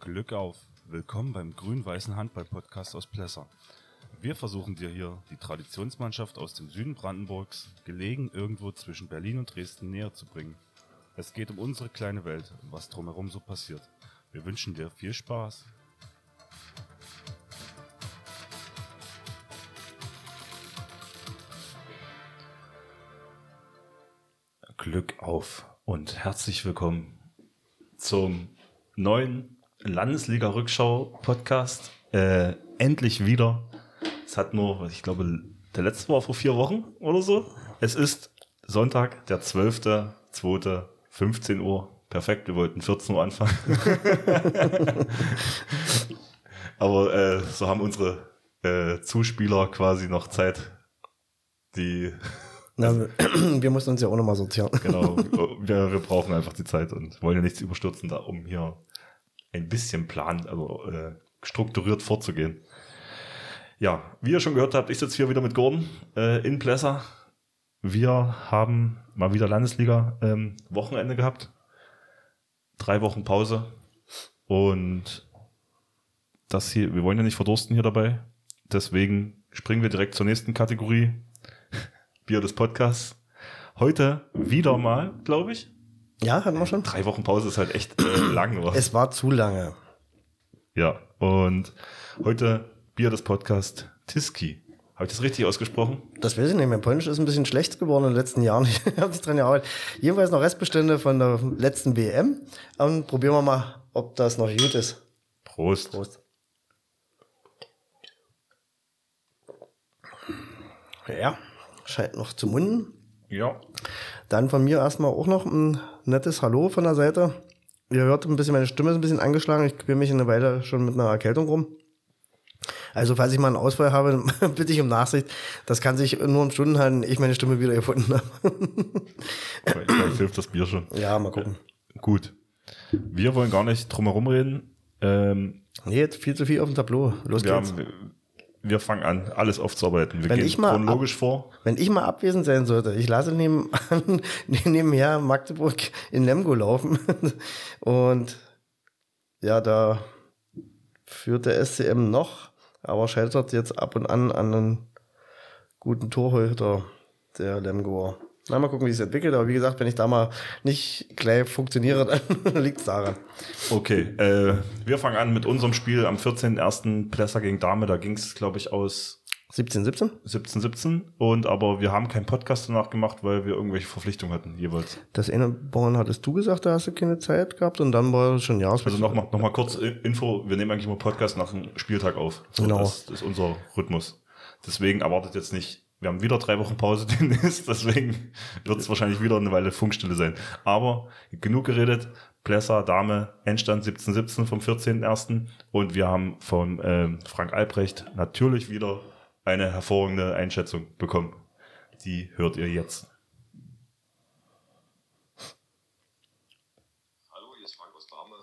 Glück auf! Willkommen beim grün-weißen Handball-Podcast aus Plesser. Wir versuchen dir hier die Traditionsmannschaft aus dem Süden Brandenburgs, gelegen irgendwo zwischen Berlin und Dresden, näher zu bringen. Es geht um unsere kleine Welt und was drumherum so passiert. Wir wünschen dir viel Spaß. Glück auf und herzlich willkommen zum neuen Landesliga-Rückschau-Podcast. Äh, endlich wieder. Es hat nur, ich glaube, der letzte war vor vier Wochen oder so. Es ist Sonntag, der 12.2., 15 Uhr. Perfekt, wir wollten 14 Uhr anfangen. Aber äh, so haben unsere äh, Zuspieler quasi noch Zeit, die Na, wir mussten uns ja auch nochmal sortieren. Genau, wir, wir brauchen einfach die Zeit und wollen ja nichts überstürzen, da um hier ein bisschen plan, also äh, strukturiert vorzugehen. Ja, wie ihr schon gehört habt, ich sitze hier wieder mit Gordon äh, in Plesser. Wir haben mal wieder Landesliga ähm, Wochenende gehabt. Drei Wochen Pause. Und das hier, wir wollen ja nicht verdursten hier dabei. Deswegen springen wir direkt zur nächsten Kategorie. Bier des Podcasts. Heute wieder mal, glaube ich. Ja, hatten wir schon. Drei Wochen Pause ist halt echt äh, lang, oder? Es war zu lange. Ja, und heute Bier des Podcasts Tiski. Habe ich das richtig ausgesprochen? Das weiß ich nicht. Mein Polnisch ist ein bisschen schlecht geworden in den letzten Jahren. Ich habe mich dran gearbeitet. Jedenfalls noch Restbestände von der letzten WM. Und probieren wir mal, ob das noch gut ist. Prost. Prost. Ja, scheint noch zu munden. Ja. Dann von mir erstmal auch noch ein nettes Hallo von der Seite. Ihr hört ein bisschen, meine Stimme ist ein bisschen angeschlagen. Ich quäle mich eine Weile schon mit einer Erkältung rum. Also, falls ich mal einen Ausfall habe, bitte ich um Nachsicht. Das kann sich nur um Stunden halten, ich meine Stimme wieder gefunden habe. Vielleicht hilft das Bier schon. ja, mal gucken. Gut. Wir wollen gar nicht drum herum reden. Ähm, Nee, jetzt viel zu viel auf dem Tableau. Los wir, geht's. haben, wir fangen an, alles aufzuarbeiten. Wir Wenn gehen ich mal chronologisch vor. Wenn ich mal abwesend sein sollte, ich lasse nebenan, nebenher Magdeburg in Lemgo laufen. Und ja, da führt der SCM noch, aber scheitert jetzt ab und an an einen guten Torhüter, der Lemgoer. Na, mal gucken, wie es sich entwickelt. Aber wie gesagt, wenn ich da mal nicht gleich funktioniere, dann liegt es daran. Okay, äh, wir fangen an mit unserem Spiel am 14.01. Plesser gegen Dame. Da ging es, glaube ich, aus 17, 17? 17, 17. Und aber wir haben keinen Podcast danach gemacht, weil wir irgendwelche Verpflichtungen hatten, jeweils. Das eine Born hattest du gesagt, da hast du keine Zeit gehabt und dann war es schon Jahreswechsel. Also nochmal noch mal kurz Info, wir nehmen eigentlich immer Podcast nach dem Spieltag auf. So, Genau. Das ist unser Rhythmus. Deswegen erwartet jetzt nicht, wir haben wieder drei Wochen Pause demnächst, deswegen wird es wahrscheinlich wieder eine Weile Funkstille sein. Aber genug geredet, Plesser, Dame, Endstand 17-17 vom 14.01. Und wir haben von ähm, Frank Albrecht natürlich wieder eine hervorragende Einschätzung bekommen. Die hört ihr jetzt. Hallo, hier ist Frank aus Dahme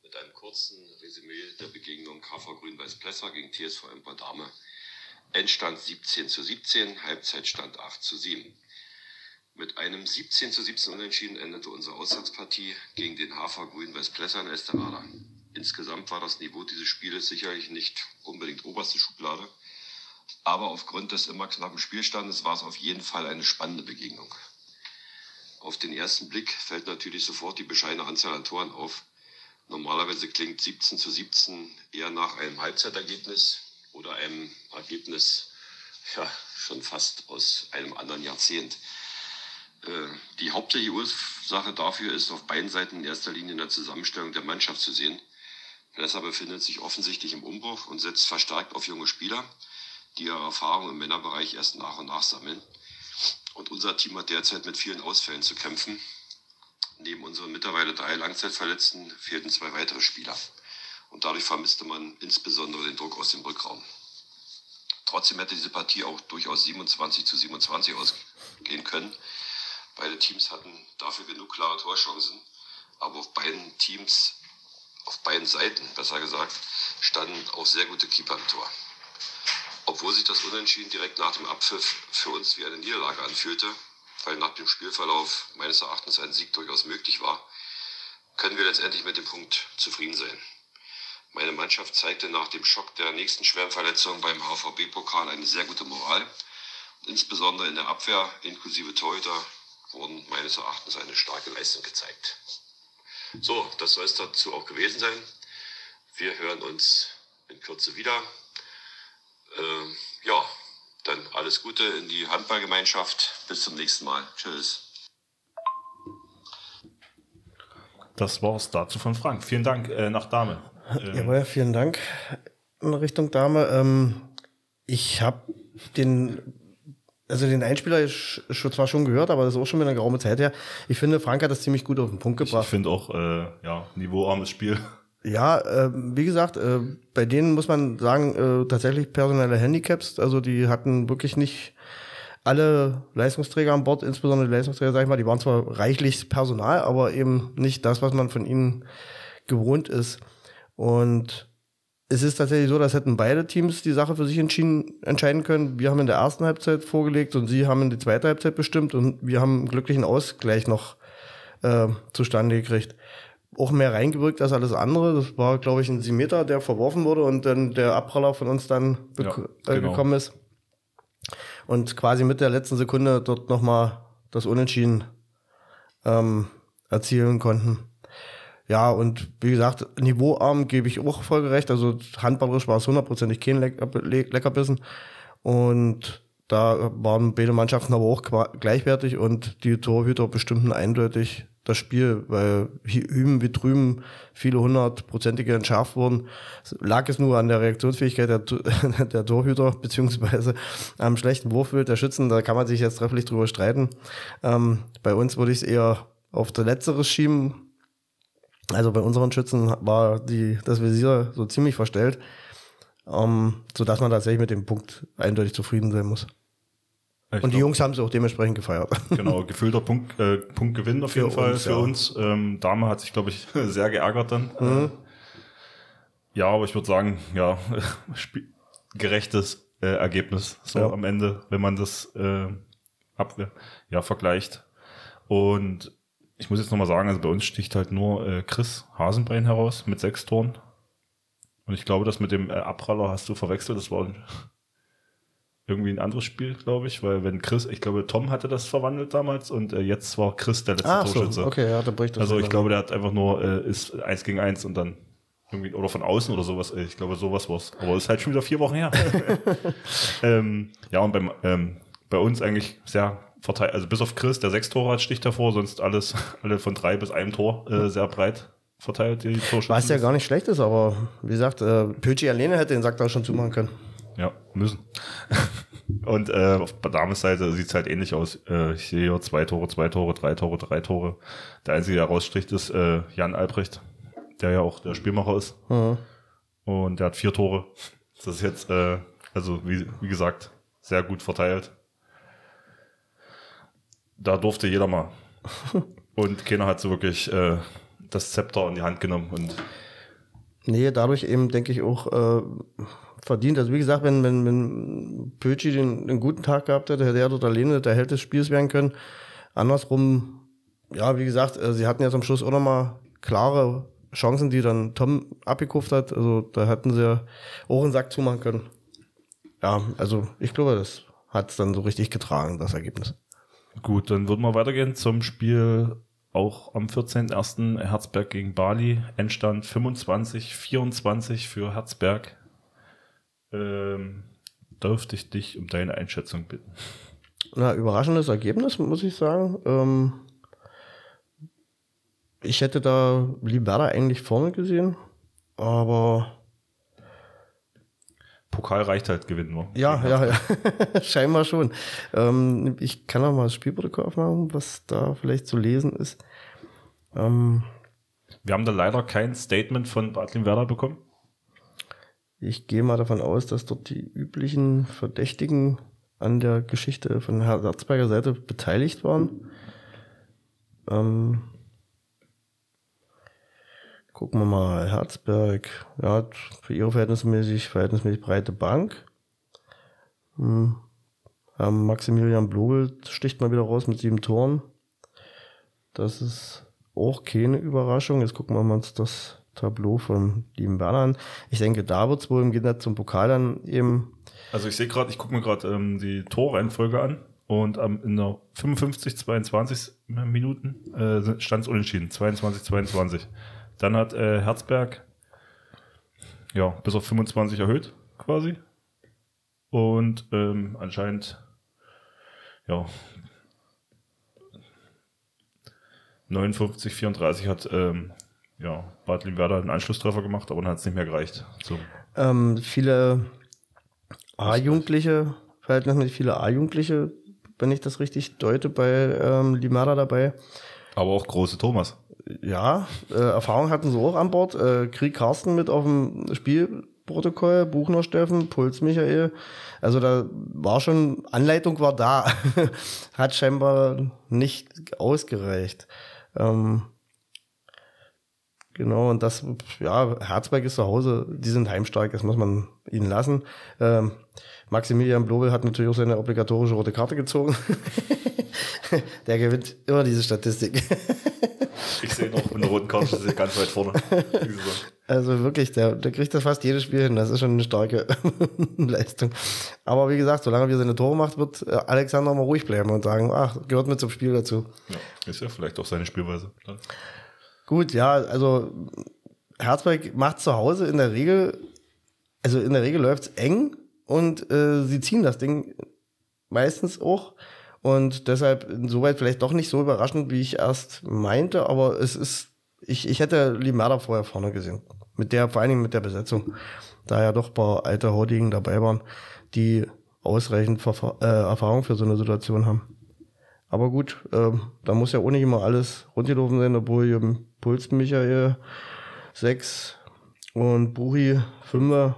mit einem kurzen Resümee der Begegnung KV Grün-Weiß Plesser gegen TSV Emper Dahme. Endstand 17 zu 17, Halbzeitstand 8 zu 7. Mit einem 17 zu 17 Unentschieden endete unsere Auswärtspartie gegen den HV Grün-Weiß Plesser in Esterada. Insgesamt war das Niveau dieses Spieles sicherlich nicht unbedingt oberste Schublade, aber aufgrund des immer knappen Spielstandes war es auf jeden Fall eine spannende Begegnung. Auf den ersten Blick fällt natürlich sofort die bescheidene Anzahl an Toren auf. Normalerweise klingt 17 zu 17 eher nach einem Halbzeitergebnis oder einem Ergebnis ja, schon fast aus einem anderen Jahrzehnt. Äh, Die hauptsächliche Ursache dafür ist auf beiden Seiten in erster Linie in der Zusammenstellung der Mannschaft zu sehen. Plesser befindet sich offensichtlich im Umbruch und setzt verstärkt auf junge Spieler, die ihre Erfahrung im Männerbereich erst nach und nach sammeln. Und unser Team hat derzeit mit vielen Ausfällen zu kämpfen. Neben unseren mittlerweile drei Langzeitverletzten fehlten zwei weitere Spieler. Und dadurch vermisste man insbesondere den Druck aus dem Rückraum. Trotzdem hätte diese Partie auch durchaus 27 zu 27 ausgehen können. Beide Teams hatten dafür genug klare Torchancen. Aber auf beiden Teams, auf beiden Seiten, besser gesagt, standen auch sehr gute Keeper im Tor. Obwohl sich das Unentschieden direkt nach dem Abpfiff für uns wie eine Niederlage anfühlte, weil nach dem Spielverlauf meines Erachtens ein Sieg durchaus möglich war, können wir letztendlich mit dem Punkt zufrieden sein. Meine Mannschaft zeigte nach dem Schock der nächsten schweren Verletzung beim HVB-Pokal eine sehr gute Moral. Insbesondere in der Abwehr inklusive Torhüter wurden meines Erachtens eine starke Leistung gezeigt. So, das soll es dazu auch gewesen sein. Wir hören uns in Kürze wieder. Ähm, ja, dann alles Gute in die Handballgemeinschaft. Bis zum nächsten Mal. Tschüss. Das war's dazu von Frank. Vielen Dank äh, nach Dame. Ähm, Jawohl, vielen Dank in Richtung Dame. Ähm, ich habe den, also den Einspieler schon zwar schon gehört, aber das ist auch schon wieder eine geraume Zeit her. Ich finde, Frank hat das ziemlich gut auf den Punkt gebracht. Ich finde auch, äh, ja, niveauarmes Spiel. Ja, äh, wie gesagt, äh, bei denen muss man sagen, äh, tatsächlich personelle Handicaps. Also die hatten wirklich nicht alle Leistungsträger an Bord, insbesondere die Leistungsträger, sag ich mal, die waren zwar reichlich Personal, aber eben nicht das, was man von ihnen gewohnt ist. Und es ist tatsächlich so, dass hätten beide Teams die Sache für sich entschieden, entscheiden können. Wir haben in der ersten Halbzeit vorgelegt und sie haben in die zweite Halbzeit bestimmt und wir haben einen glücklichen Ausgleich noch äh, zustande gekriegt auch mehr reingerückt als alles andere. Das war, glaube ich, ein Simeter, der verworfen wurde und dann der Abpraller von uns dann ja, äh, genau. gekommen ist. Und quasi mit der letzten Sekunde dort nochmal das Unentschieden ähm, erzielen konnten. Ja, und wie gesagt, niveauarm gebe ich auch voll gerecht. Also handballerisch war es hundertprozentig kein Leckerbissen. Und da waren beide Mannschaften aber auch gleichwertig und die Torhüter bestimmten eindeutig das Spiel, weil hüben wie drüben viele hundertprozentige entschärft wurden. Lag es nur an der Reaktionsfähigkeit der, der Torhüter, beziehungsweise am schlechten Wurfbild der Schützen, da kann man sich jetzt trefflich drüber streiten. Ähm, bei uns würde ich es eher auf der Letzteres schieben. Also bei unseren Schützen war die, das Visier so ziemlich verstellt, ähm, sodass man tatsächlich mit dem Punkt eindeutig zufrieden sein muss. Ich und die Jungs haben es auch dementsprechend gefeiert. Genau, gefühlter Punkt, äh, Punktgewinn auf jeden für Fall uns, für ja. uns. Ähm, Dame hat sich, glaube ich, sehr geärgert dann. Mhm. Ja, aber ich würde sagen, ja, gerechtes äh, Ergebnis so ja. am Ende, wenn man das äh, ab, ja, vergleicht. Und ich muss jetzt nochmal sagen, also bei uns sticht halt nur äh, Chris Hasenbein heraus mit sechs Toren. Und ich glaube, das mit dem äh, Abpraller hast du verwechselt. Das war irgendwie ein anderes Spiel, glaube ich, weil wenn Chris, ich glaube, Tom hatte das verwandelt damals und äh, jetzt war Chris der letzte ah, Torschütze. So, okay, ja, da bricht das. Also ich glaube, der hat einfach nur äh, ist eins gegen eins und dann irgendwie oder von außen oder sowas. Äh, ich glaube, sowas war's. Aber ist halt schon wieder vier Wochen her. ähm, ja und beim ähm, bei uns eigentlich sehr verteilt, also bis auf Chris, der sechs Tore hat, sticht davor, sonst alles alle von drei bis einem Tor äh, sehr breit verteilt die Torschützen. Was ja gar nicht schlecht ist, aber wie gesagt, äh, Pötschi alleine hätte den Sack da schon zumachen können. Ja, müssen. Und äh, auf der Damenseite sieht es halt ähnlich aus. Äh, ich sehe hier zwei Tore, zwei Tore, drei Tore, drei Tore. Der einzige, der rausstricht, ist äh, Jan Albrecht, der ja auch der Spielmacher ist. Mhm. Und der hat vier Tore. Das ist jetzt, äh, also wie, wie gesagt, sehr gut verteilt. Da durfte jeder mal. Und keiner hat so wirklich äh, das Zepter in die Hand genommen. Und nee, dadurch eben denke ich auch, äh, verdient. Also wie gesagt, wenn, wenn, wenn Pötschi den, den guten Tag gehabt hätte, hätte er dort alleine der Held des Spiels werden können. Andersrum, ja, wie gesagt, äh, sie hatten ja zum Schluss auch nochmal klare Chancen, die dann Tom abgekauft hat. Also da hätten sie auch einen Sack zumachen können. Ja, also ich glaube, das hat es dann so richtig getragen, das Ergebnis. Gut, dann würden wir weitergehen zum Spiel auch am 14.01. Herzberg gegen Bali. Endstand 25-24 für Herzberg ähm, dürfte ich dich um deine Einschätzung bitten. Na, überraschendes Ergebnis, muss ich sagen. Ähm, ich hätte da Liberda eigentlich vorne gesehen, aber Pokal reicht halt gewinnen wir. Ja, ja, ja. Scheinbar schon. Ähm, ich kann auch mal das Spielprotokoll aufmachen, was da vielleicht zu lesen ist. Ähm, wir haben da leider kein Statement von Bartlin Werder bekommen. Ich gehe mal davon aus, dass dort die üblichen Verdächtigen an der Geschichte von Herr Satzberger Seite beteiligt waren. Ähm, gucken wir mal, Herzberg, ja, für ihre verhältnismäßig, verhältnismäßig breite Bank. Hm. Maximilian Blogel sticht mal wieder raus mit sieben Toren. Das ist auch keine Überraschung. Jetzt gucken wir uns das Tableau vom lieben Werner an. Ich denke, da wird es wohl im Gegensatz zum Pokal dann eben. Also ich sehe gerade, ich gucke mir gerade ähm, die Torreihenfolge an und ähm, in der 55, 22 Minuten äh, stand es unentschieden, 22, 22. Dann hat äh, Herzberg ja bis auf 25 erhöht quasi und ähm, anscheinend ja 59, 34 hat ähm, ja, Bad Limwerder einen Anschlusstreffer gemacht, aber dann hat es nicht mehr gereicht. So. Ähm, viele A-Jugendliche, verhältnismäßig viele A-Jugendliche, wenn ich das richtig deute, bei ähm, Limada dabei. Aber auch große Thomas. Ja, äh, Erfahrung hatten sie auch an Bord. Äh, Krieg Carsten mit auf dem Spielprotokoll, Buchner Steffen, Puls Michael. Also da war schon, Anleitung war da. Hat scheinbar nicht ausgereicht. Ähm, Genau, und das, ja, Herzberg ist zu Hause, die sind heimstark, das muss man ihnen lassen. Ähm, Maximilian Blobel hat natürlich auch seine obligatorische rote Karte gezogen. der gewinnt immer diese Statistik. ich sehe noch mit der roten Karte ist ganz weit vorne. Also wirklich, der, der kriegt das fast jedes Spiel hin. Das ist schon eine starke Leistung. Aber wie gesagt, solange wir seine Tore macht, wird äh, Alexander mal ruhig bleiben und sagen, ach, gehört mit zum Spiel dazu. Ja, ist ja vielleicht auch seine Spielweise. Dann. Gut, ja, also Herzberg macht zu Hause in der Regel, also in der Regel läuft's eng und äh, sie ziehen das Ding meistens auch. Und deshalb insoweit vielleicht doch nicht so überraschend, wie ich erst meinte, aber es ist, ich, ich hätte Limerda vorher vorne gesehen. Mit der, vor allen Dingen mit der Besetzung. Da ja doch ein paar alte Hautigen dabei waren, die ausreichend Verfa äh, Erfahrung für so eine Situation haben. Aber gut, äh, da muss ja auch nicht immer alles rundgelaufen sein, obwohl hier Puls Michael 6 und Buri 5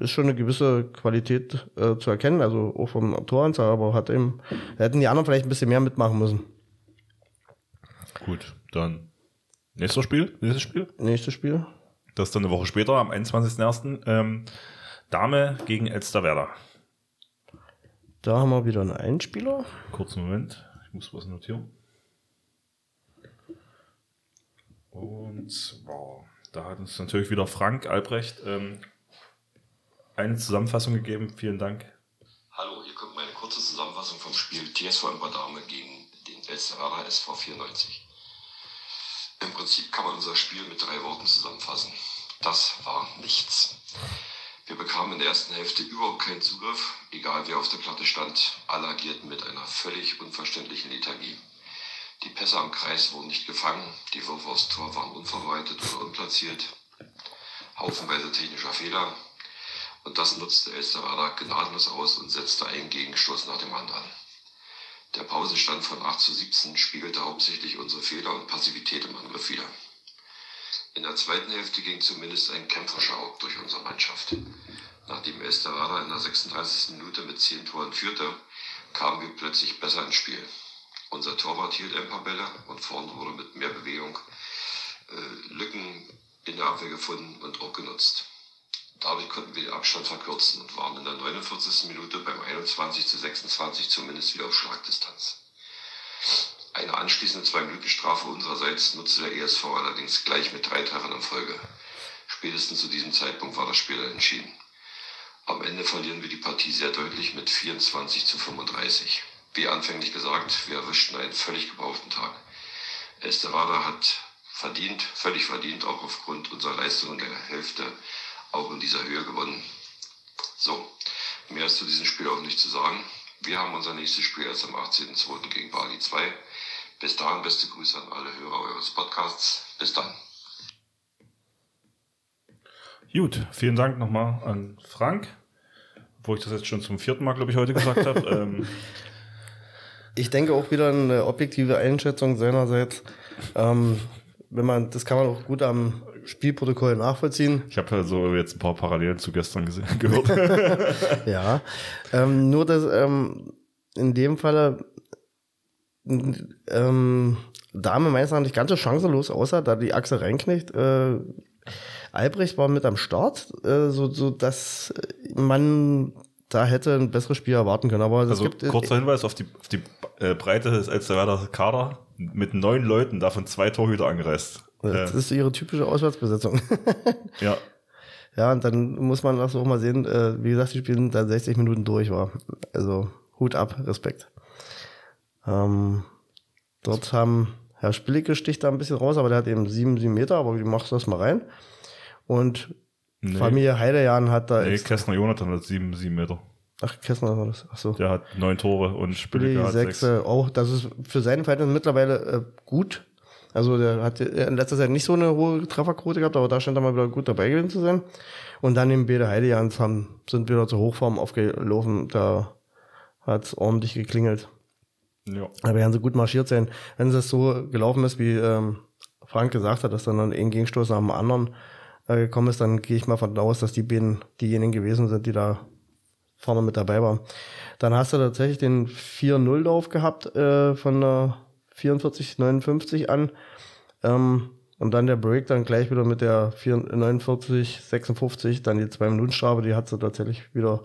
ist schon eine gewisse Qualität äh, zu erkennen, also auch vom Toranzahl, aber hat eben, hätten die anderen vielleicht ein bisschen mehr mitmachen müssen. Gut, dann nächstes Spiel, nächstes Spiel. Nächstes Spiel. Das ist dann eine Woche später, am 21.01. Ähm, Dame gegen Elsterwerder. Da haben wir wieder einen Einspieler. Kurzen Moment muss was notieren. Und wow, da hat uns natürlich wieder Frank Albrecht ähm, eine Zusammenfassung gegeben. Vielen Dank. Hallo, hier kommt meine kurze Zusammenfassung vom Spiel TSV Dame gegen den Elsterwerder SV 94. Im Prinzip kann man unser Spiel mit drei Worten zusammenfassen. Das war nichts. Wir bekamen in der ersten Hälfte überhaupt keinen Zugriff, egal wer auf der Platte stand. Alle agierten mit einer völlig unverständlichen Lethargie. Die Pässe am Kreis wurden nicht gefangen, die Würfe aufs Tor waren unverarbeitet oder unplatziert. Haufenweise technischer Fehler. Und das nutzte Elsterwerder gnadenlos aus und setzte einen Gegenstoß nach dem anderen. Der Pausenstand von 8 zu 17 spiegelte hauptsächlich unsere Fehler und Passivität im Angriff wider. In der zweiten Hälfte ging zumindest ein Kämpferschau durch unsere Mannschaft. Nachdem Esterada in der 36. Minute mit 10 Toren führte, kamen wir plötzlich besser ins Spiel. Unser Torwart hielt ein paar Bälle und vorn wurde mit mehr Bewegung äh, Lücken in der Abwehr gefunden und auch genutzt. Dadurch konnten wir den Abstand verkürzen und waren in der 49. Minute beim 21 zu 26 zumindest wieder auf Schlagdistanz. Eine anschließende Zwei-Minuten-Strafe unsererseits nutzte der ESV allerdings gleich mit drei Treffern in Folge. Spätestens zu diesem Zeitpunkt war das Spiel entschieden. Am Ende verlieren wir die Partie sehr deutlich mit 24 zu 35. Wie anfänglich gesagt, wir erwischten einen völlig gebrauchten Tag. Esterada hat verdient, völlig verdient, auch aufgrund unserer Leistung in der Hälfte, auch in dieser Höhe gewonnen. So, mehr ist zu diesem Spiel auch nicht zu sagen. Wir haben unser nächstes Spiel erst am 18.02. gegen Bali 2. Bis dahin beste Grüße an alle Hörer eures Podcasts. Bis dann. Gut, vielen Dank nochmal an Frank, wo ich das jetzt schon zum vierten Mal, glaube ich, heute gesagt habe. ähm, ich denke auch wieder eine objektive Einschätzung seinerseits. Ähm, wenn man, das kann man auch gut am Spielprotokoll nachvollziehen. Ich habe also jetzt ein paar Parallelen zu gestern gesehen, gehört. ja, ähm, nur dass ähm, in dem Falle ähm, Dame meines Erachtens nicht ganz so chancenlos aussah, da die Achse reinknicht. Äh, Albrecht war mit am Start, äh, so, so dass man da hätte ein besseres Spiel erwarten können. Aber also gibt, kurzer Hinweis auf die, auf die äh, Breite des Elsterwerder Kader mit neun Leuten, davon zwei Torhüter angereist. Das Äh, ist ihre typische Auswärtsbesetzung. ja, ja, und dann muss man das auch mal sehen, äh, wie gesagt, die spielen dann 60 Minuten durch war. Also Hut ab, Respekt. Ähm, dort haben Herr Spillicke sticht da ein bisschen raus, aber der hat eben sieben, sieben Meter, aber wie machst du das mal rein? Und nee, Familie Heidejan hat da nee Kästner Jonathan hat sieben, sieben Meter. Ach, Kessner war das. Ach so. Der hat neun Tore und Spilliger hat sechs, sechs. auch, das ist für seinen Verhältnis mittlerweile äh, gut. Also der hat in letzter Zeit nicht so eine hohe Trefferquote gehabt, aber da scheint er mal wieder gut dabei gewesen zu sein. Und dann im Bede Heidejans haben, sind wieder zur Hochform aufgelaufen. Da hat's ordentlich geklingelt. Ja. Da werden sie gut marschiert sein. Wenn es so gelaufen ist, wie ähm, Frank gesagt hat, dass dann ein Gegenstoß nach dem anderen äh, gekommen ist, dann gehe ich mal von aus, dass die beiden diejenigen gewesen sind, die da vorne mit dabei waren. Dann hast du tatsächlich den 4-0-Lauf gehabt äh, von der 44, 59 an. Ähm, und dann der Break dann gleich wieder mit der 4, 49, 56, dann die 2-Minuten-Strafe, die hat sie tatsächlich wieder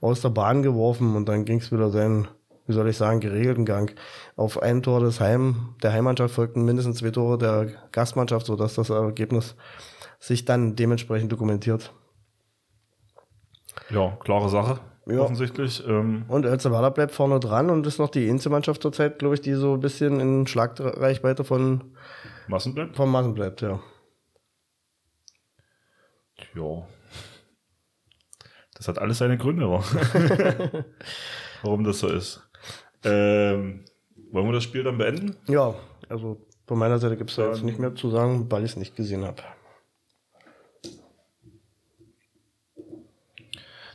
aus der Bahn geworfen und dann ging es wieder seinen, wie soll ich sagen, geregelten Gang. Auf ein Tor des Heim, der Heimmannschaft folgten mindestens zwei Tore der Gastmannschaft, sodass das Ergebnis sich dann dementsprechend dokumentiert. ja, klare Sache. Ja. Offensichtlich. Ähm, Und Elsterwerda bleibt vorne dran und ist noch die einzige Mannschaft zurzeit, glaube ich, die so ein bisschen in Schlagreichweite von, Massenblatt? von Massen bleibt, ja. Ja. Das hat alles seine Gründe, wa? warum das so ist. Ähm, wollen wir das Spiel dann beenden? Ja, also von meiner Seite gibt es da jetzt nicht mehr zu sagen, weil ich es nicht gesehen habe.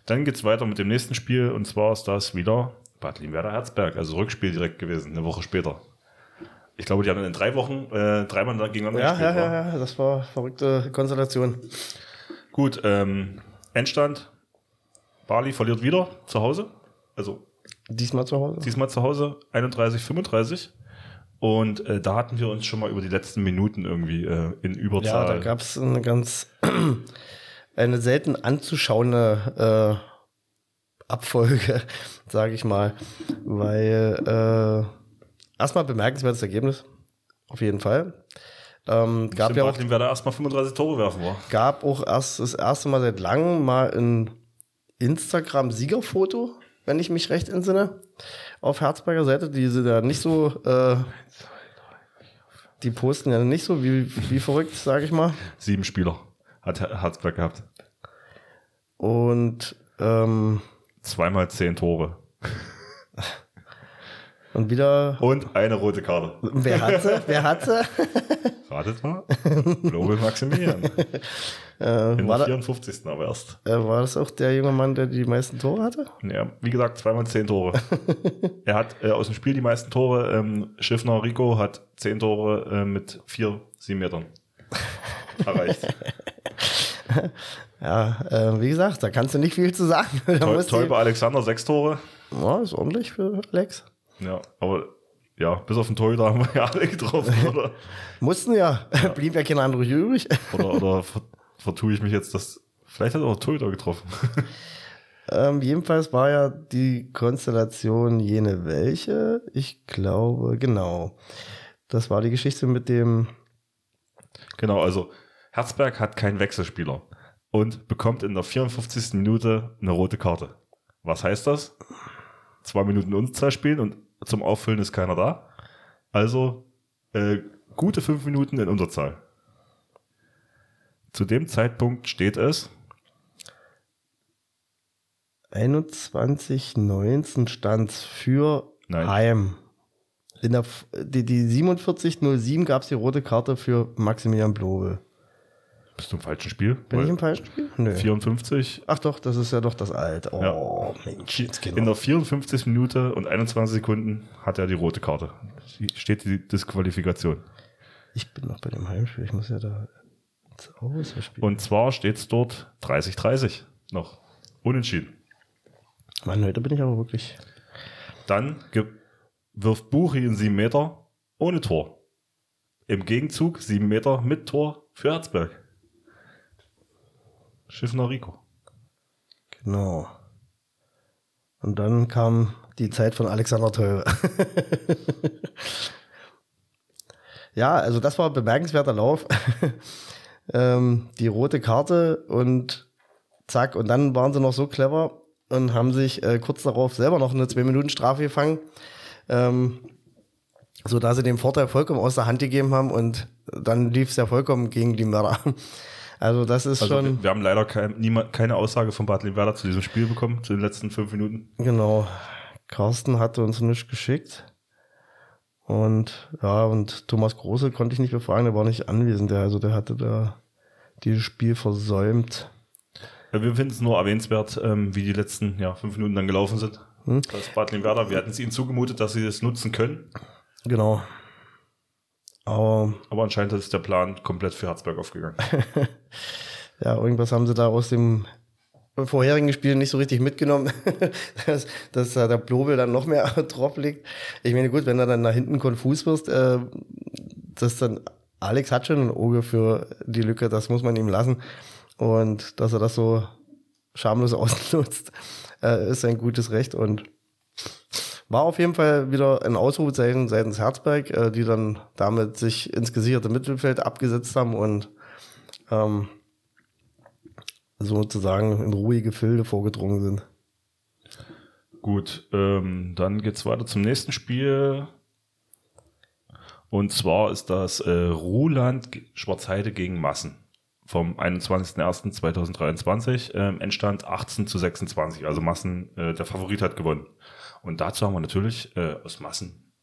Dann geht's weiter mit dem nächsten Spiel und zwar ist das wieder Bad Limwerder Herzberg, also Rückspiel direkt gewesen, eine Woche später. Ich glaube, die haben in drei Wochen äh, dreimal gegeneinander Ja, gespielt. ja, ja, ja, das war verrückte Konstellation. Gut, ähm, Endstand. Bali verliert wieder zu Hause. Also Diesmal zu Hause. diesmal zu Hause 31, 35. Und äh, da hatten wir uns schon mal über die letzten Minuten irgendwie äh, in Ja, Überzahl. da gab es eine ganz, eine selten anzuschauende äh, Abfolge, sage ich mal. Weil äh, erstmal bemerkenswertes Ergebnis, auf jeden Fall. Ähm, gab Stimmt, ja auch Bad Limwerder erstmal 35 Tore werfen war. gab auch erst das erste Mal seit langem mal ein Instagram-Siegerfoto, wenn ich mich recht entsinne, auf Herzberger Seite. Die sind ja nicht so, äh, die posten ja nicht so wie, wie verrückt, sage ich mal. Sieben Spieler hat Her- Herzberg gehabt. Und, ähm, Zweimal zehn Tore. Und wieder, Und eine rote Karte. wer hat sie? Wer hat sie? Ratet mal. Global Maximilian. Äh, war, der da, 54. aber erst. äh, war das auch der junge Mann, der die meisten Tore hatte? Ja, wie gesagt, zweimal zehn Tore. er hat äh, aus dem Spiel die meisten Tore. Ähm, Schiffner Rico hat zehn Tore äh, mit vier, sieben Metern erreicht. Ja, äh, wie gesagt, da kannst du nicht viel zu sagen. Teu du- Teuber Alexander, sechs Tore. ja, ist ordentlich für Alex. Ja, aber ja, bis auf den Torhüter haben wir ja alle getroffen, oder? Mussten ja, blieb ja kein anderer übrig. Oder, oder ver vertue ich mich jetzt, dass. Vielleicht hat er auch Torhüter getroffen. Ähm, jedenfalls war ja die Konstellation jene welche. Ich glaube, genau. Das war die Geschichte mit dem. genau, also Herzberg hat keinen Wechselspieler und bekommt in der 54. Minute eine rote Karte. Was heißt das? Zwei Minuten Unterzahl spielen und zum Auffüllen ist keiner da. Also äh, gute fünf Minuten in Unterzahl. Zu dem Zeitpunkt steht es 21.19 stand für Nein. Heim. In der, die, die 47.07 gab es die rote Karte für Maximilian Blobe. Bist du im falschen Spiel? Bin Weil ich im falschen Spiel? Nö. 54. Ach doch, das ist ja doch das Alte. Oh, Mensch, jetzt genau. In der 54. Minute und 21 Sekunden hat er die rote Karte. Steht die Disqualifikation. Ich bin noch bei dem Heimspiel. Ich muss ja da ins Auswärtsspiel. Und zwar steht es dort 30-30 noch. Unentschieden. Mann, heute bin ich aber wirklich. Dann wirft Buchi in 7 Meter ohne Tor. Im Gegenzug 7 Meter mit Tor für Herzberg. Schiffner Rico. Genau. Und dann kam die Zeit von Alexander Teure. ja, also das war ein bemerkenswerter Lauf. ähm, die rote Karte und zack, und dann waren sie noch so clever und haben sich äh, kurz darauf selber noch eine 2-Minuten-Strafe gefangen, ähm, so dass sie den Vorteil vollkommen aus der Hand gegeben haben und dann lief es ja vollkommen gegen die Mörder. Also das ist Also schon. wir, haben leider kein, niemand, keine Aussage von Bad Limwerder zu diesem Spiel bekommen, zu den letzten fünf Minuten. Genau. Carsten hatte uns nichts geschickt. Und ja, und Thomas Große konnte ich nicht befragen, der war nicht anwesend. Der, also der hatte da dieses Spiel versäumt. Ja, wir finden es nur erwähnenswert, ähm, wie die letzten ja, fünf Minuten dann gelaufen sind. Hm? Das Bad Limwerder, wir hatten es ihnen zugemutet, dass sie das nutzen können. Genau. Aber Aber anscheinend ist der Plan komplett für Herzberg aufgegangen. ja, irgendwas haben sie da aus dem vorherigen Spiel nicht so richtig mitgenommen, dass, dass da der Blobel dann noch mehr drauf liegt. Ich meine, gut, wenn du dann nach hinten konfus wirst, äh, dass dann Alex hat schon ein Auge für die Lücke, das muss man ihm lassen. Und dass er das so schamlos ausnutzt, äh, ist ein gutes Recht und war auf jeden Fall wieder ein Ausrufezeichen seitens Herzberg, äh, die dann damit sich ins gesicherte Mittelfeld abgesetzt haben und ähm, sozusagen in ruhige Gefilde vorgedrungen sind. Gut, ähm, dann geht's weiter zum nächsten Spiel. Und zwar ist das äh, Ruhland Schwarzheide gegen Massen vom 21.01.2023. Ähm, Endstand 18 zu 26. Also Massen, äh, der Favorit hat gewonnen. Und dazu haben wir natürlich äh, aus Massen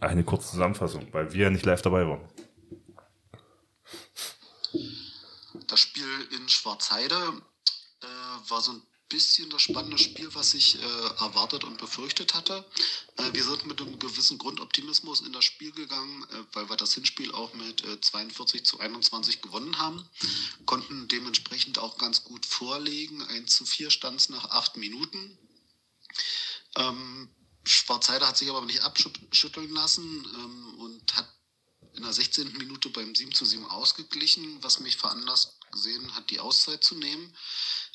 eine kurze Zusammenfassung, weil wir ja nicht live dabei waren. Das Spiel in Schwarzheide äh, war so ein bisschen das spannende Spiel, was ich äh, erwartet und befürchtet hatte. Äh, wir sind mit einem gewissen Grundoptimismus in das Spiel gegangen, äh, weil wir das Hinspiel auch mit äh, 42 zu 21 gewonnen haben, konnten dementsprechend auch ganz gut vorlegen. 1 zu 4 stand es nach acht Minuten. Ähm, Schwarzheide hat sich aber nicht abschütteln lassen ähm, und hat in der 16. Minute beim 7 zu 7 ausgeglichen, was mich veranlasst gesehen hat, die Auszeit zu nehmen.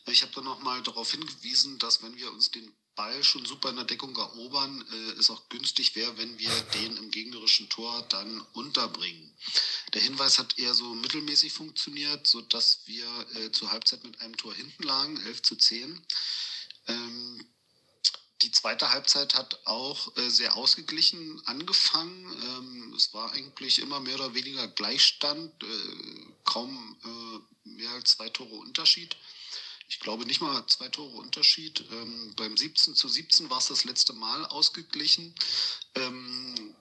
Ich habe dann nochmal darauf hingewiesen, dass wenn wir uns den Ball schon super in der Deckung erobern, äh, es auch günstig wäre, wenn wir den im gegnerischen Tor dann unterbringen. Der Hinweis hat eher so mittelmäßig funktioniert, sodass wir äh, zur Halbzeit mit einem Tor hinten lagen, 11 zu 10. Ähm, die zweite Halbzeit hat auch äh, sehr ausgeglichen angefangen. Ähm, es war eigentlich immer mehr oder weniger Gleichstand, äh, kaum äh, mehr als zwei Tore Unterschied. Ich glaube nicht mal zwei Tore Unterschied. Ähm, beim 17 zu 17 war es das letzte Mal ausgeglichen. Ähm,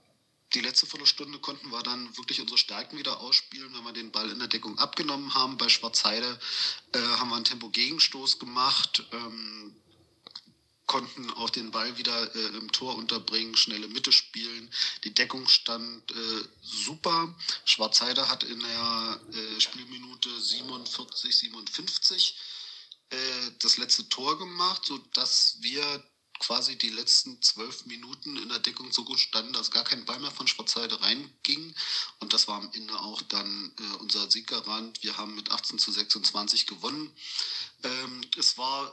die letzte Viertelstunde konnten wir dann wirklich unsere Stärken wieder ausspielen, wenn wir den Ball in der Deckung abgenommen haben. Bei Schwarzheide äh, haben wir einen Tempo-Gegenstoß gemacht. Ähm, konnten auch den Ball wieder äh, im Tor unterbringen, schnelle Mitte spielen. Die Deckung stand äh, super. Schwarzheide hat in der äh, Spielminute 47, 57 äh, das letzte Tor gemacht, sodass wir quasi die letzten zwölf Minuten in der Deckung so gut standen, dass gar kein Ball mehr von Schwarzheide reinging. Und das war am Ende auch dann äh, unser Sieggarant. Wir haben mit 18 zu 26 gewonnen. Ähm, es war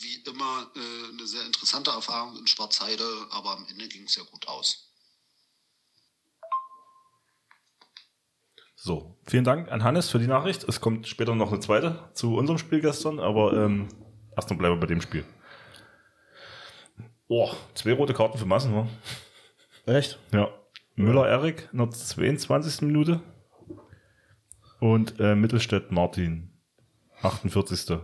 wie immer äh, eine sehr interessante Erfahrung in Schwarzheide, aber am Ende ging es ja gut aus. So, vielen Dank an Hannes für die Nachricht. Es kommt später noch eine zweite zu unserem Spiel gestern, aber ähm, erstmal bleiben wir bei dem Spiel. Boah, zwei rote Karten für Massen, wa? Echt? Ja. Müller Erik in der 22. Minute und äh, Mittelstädt Martin 48.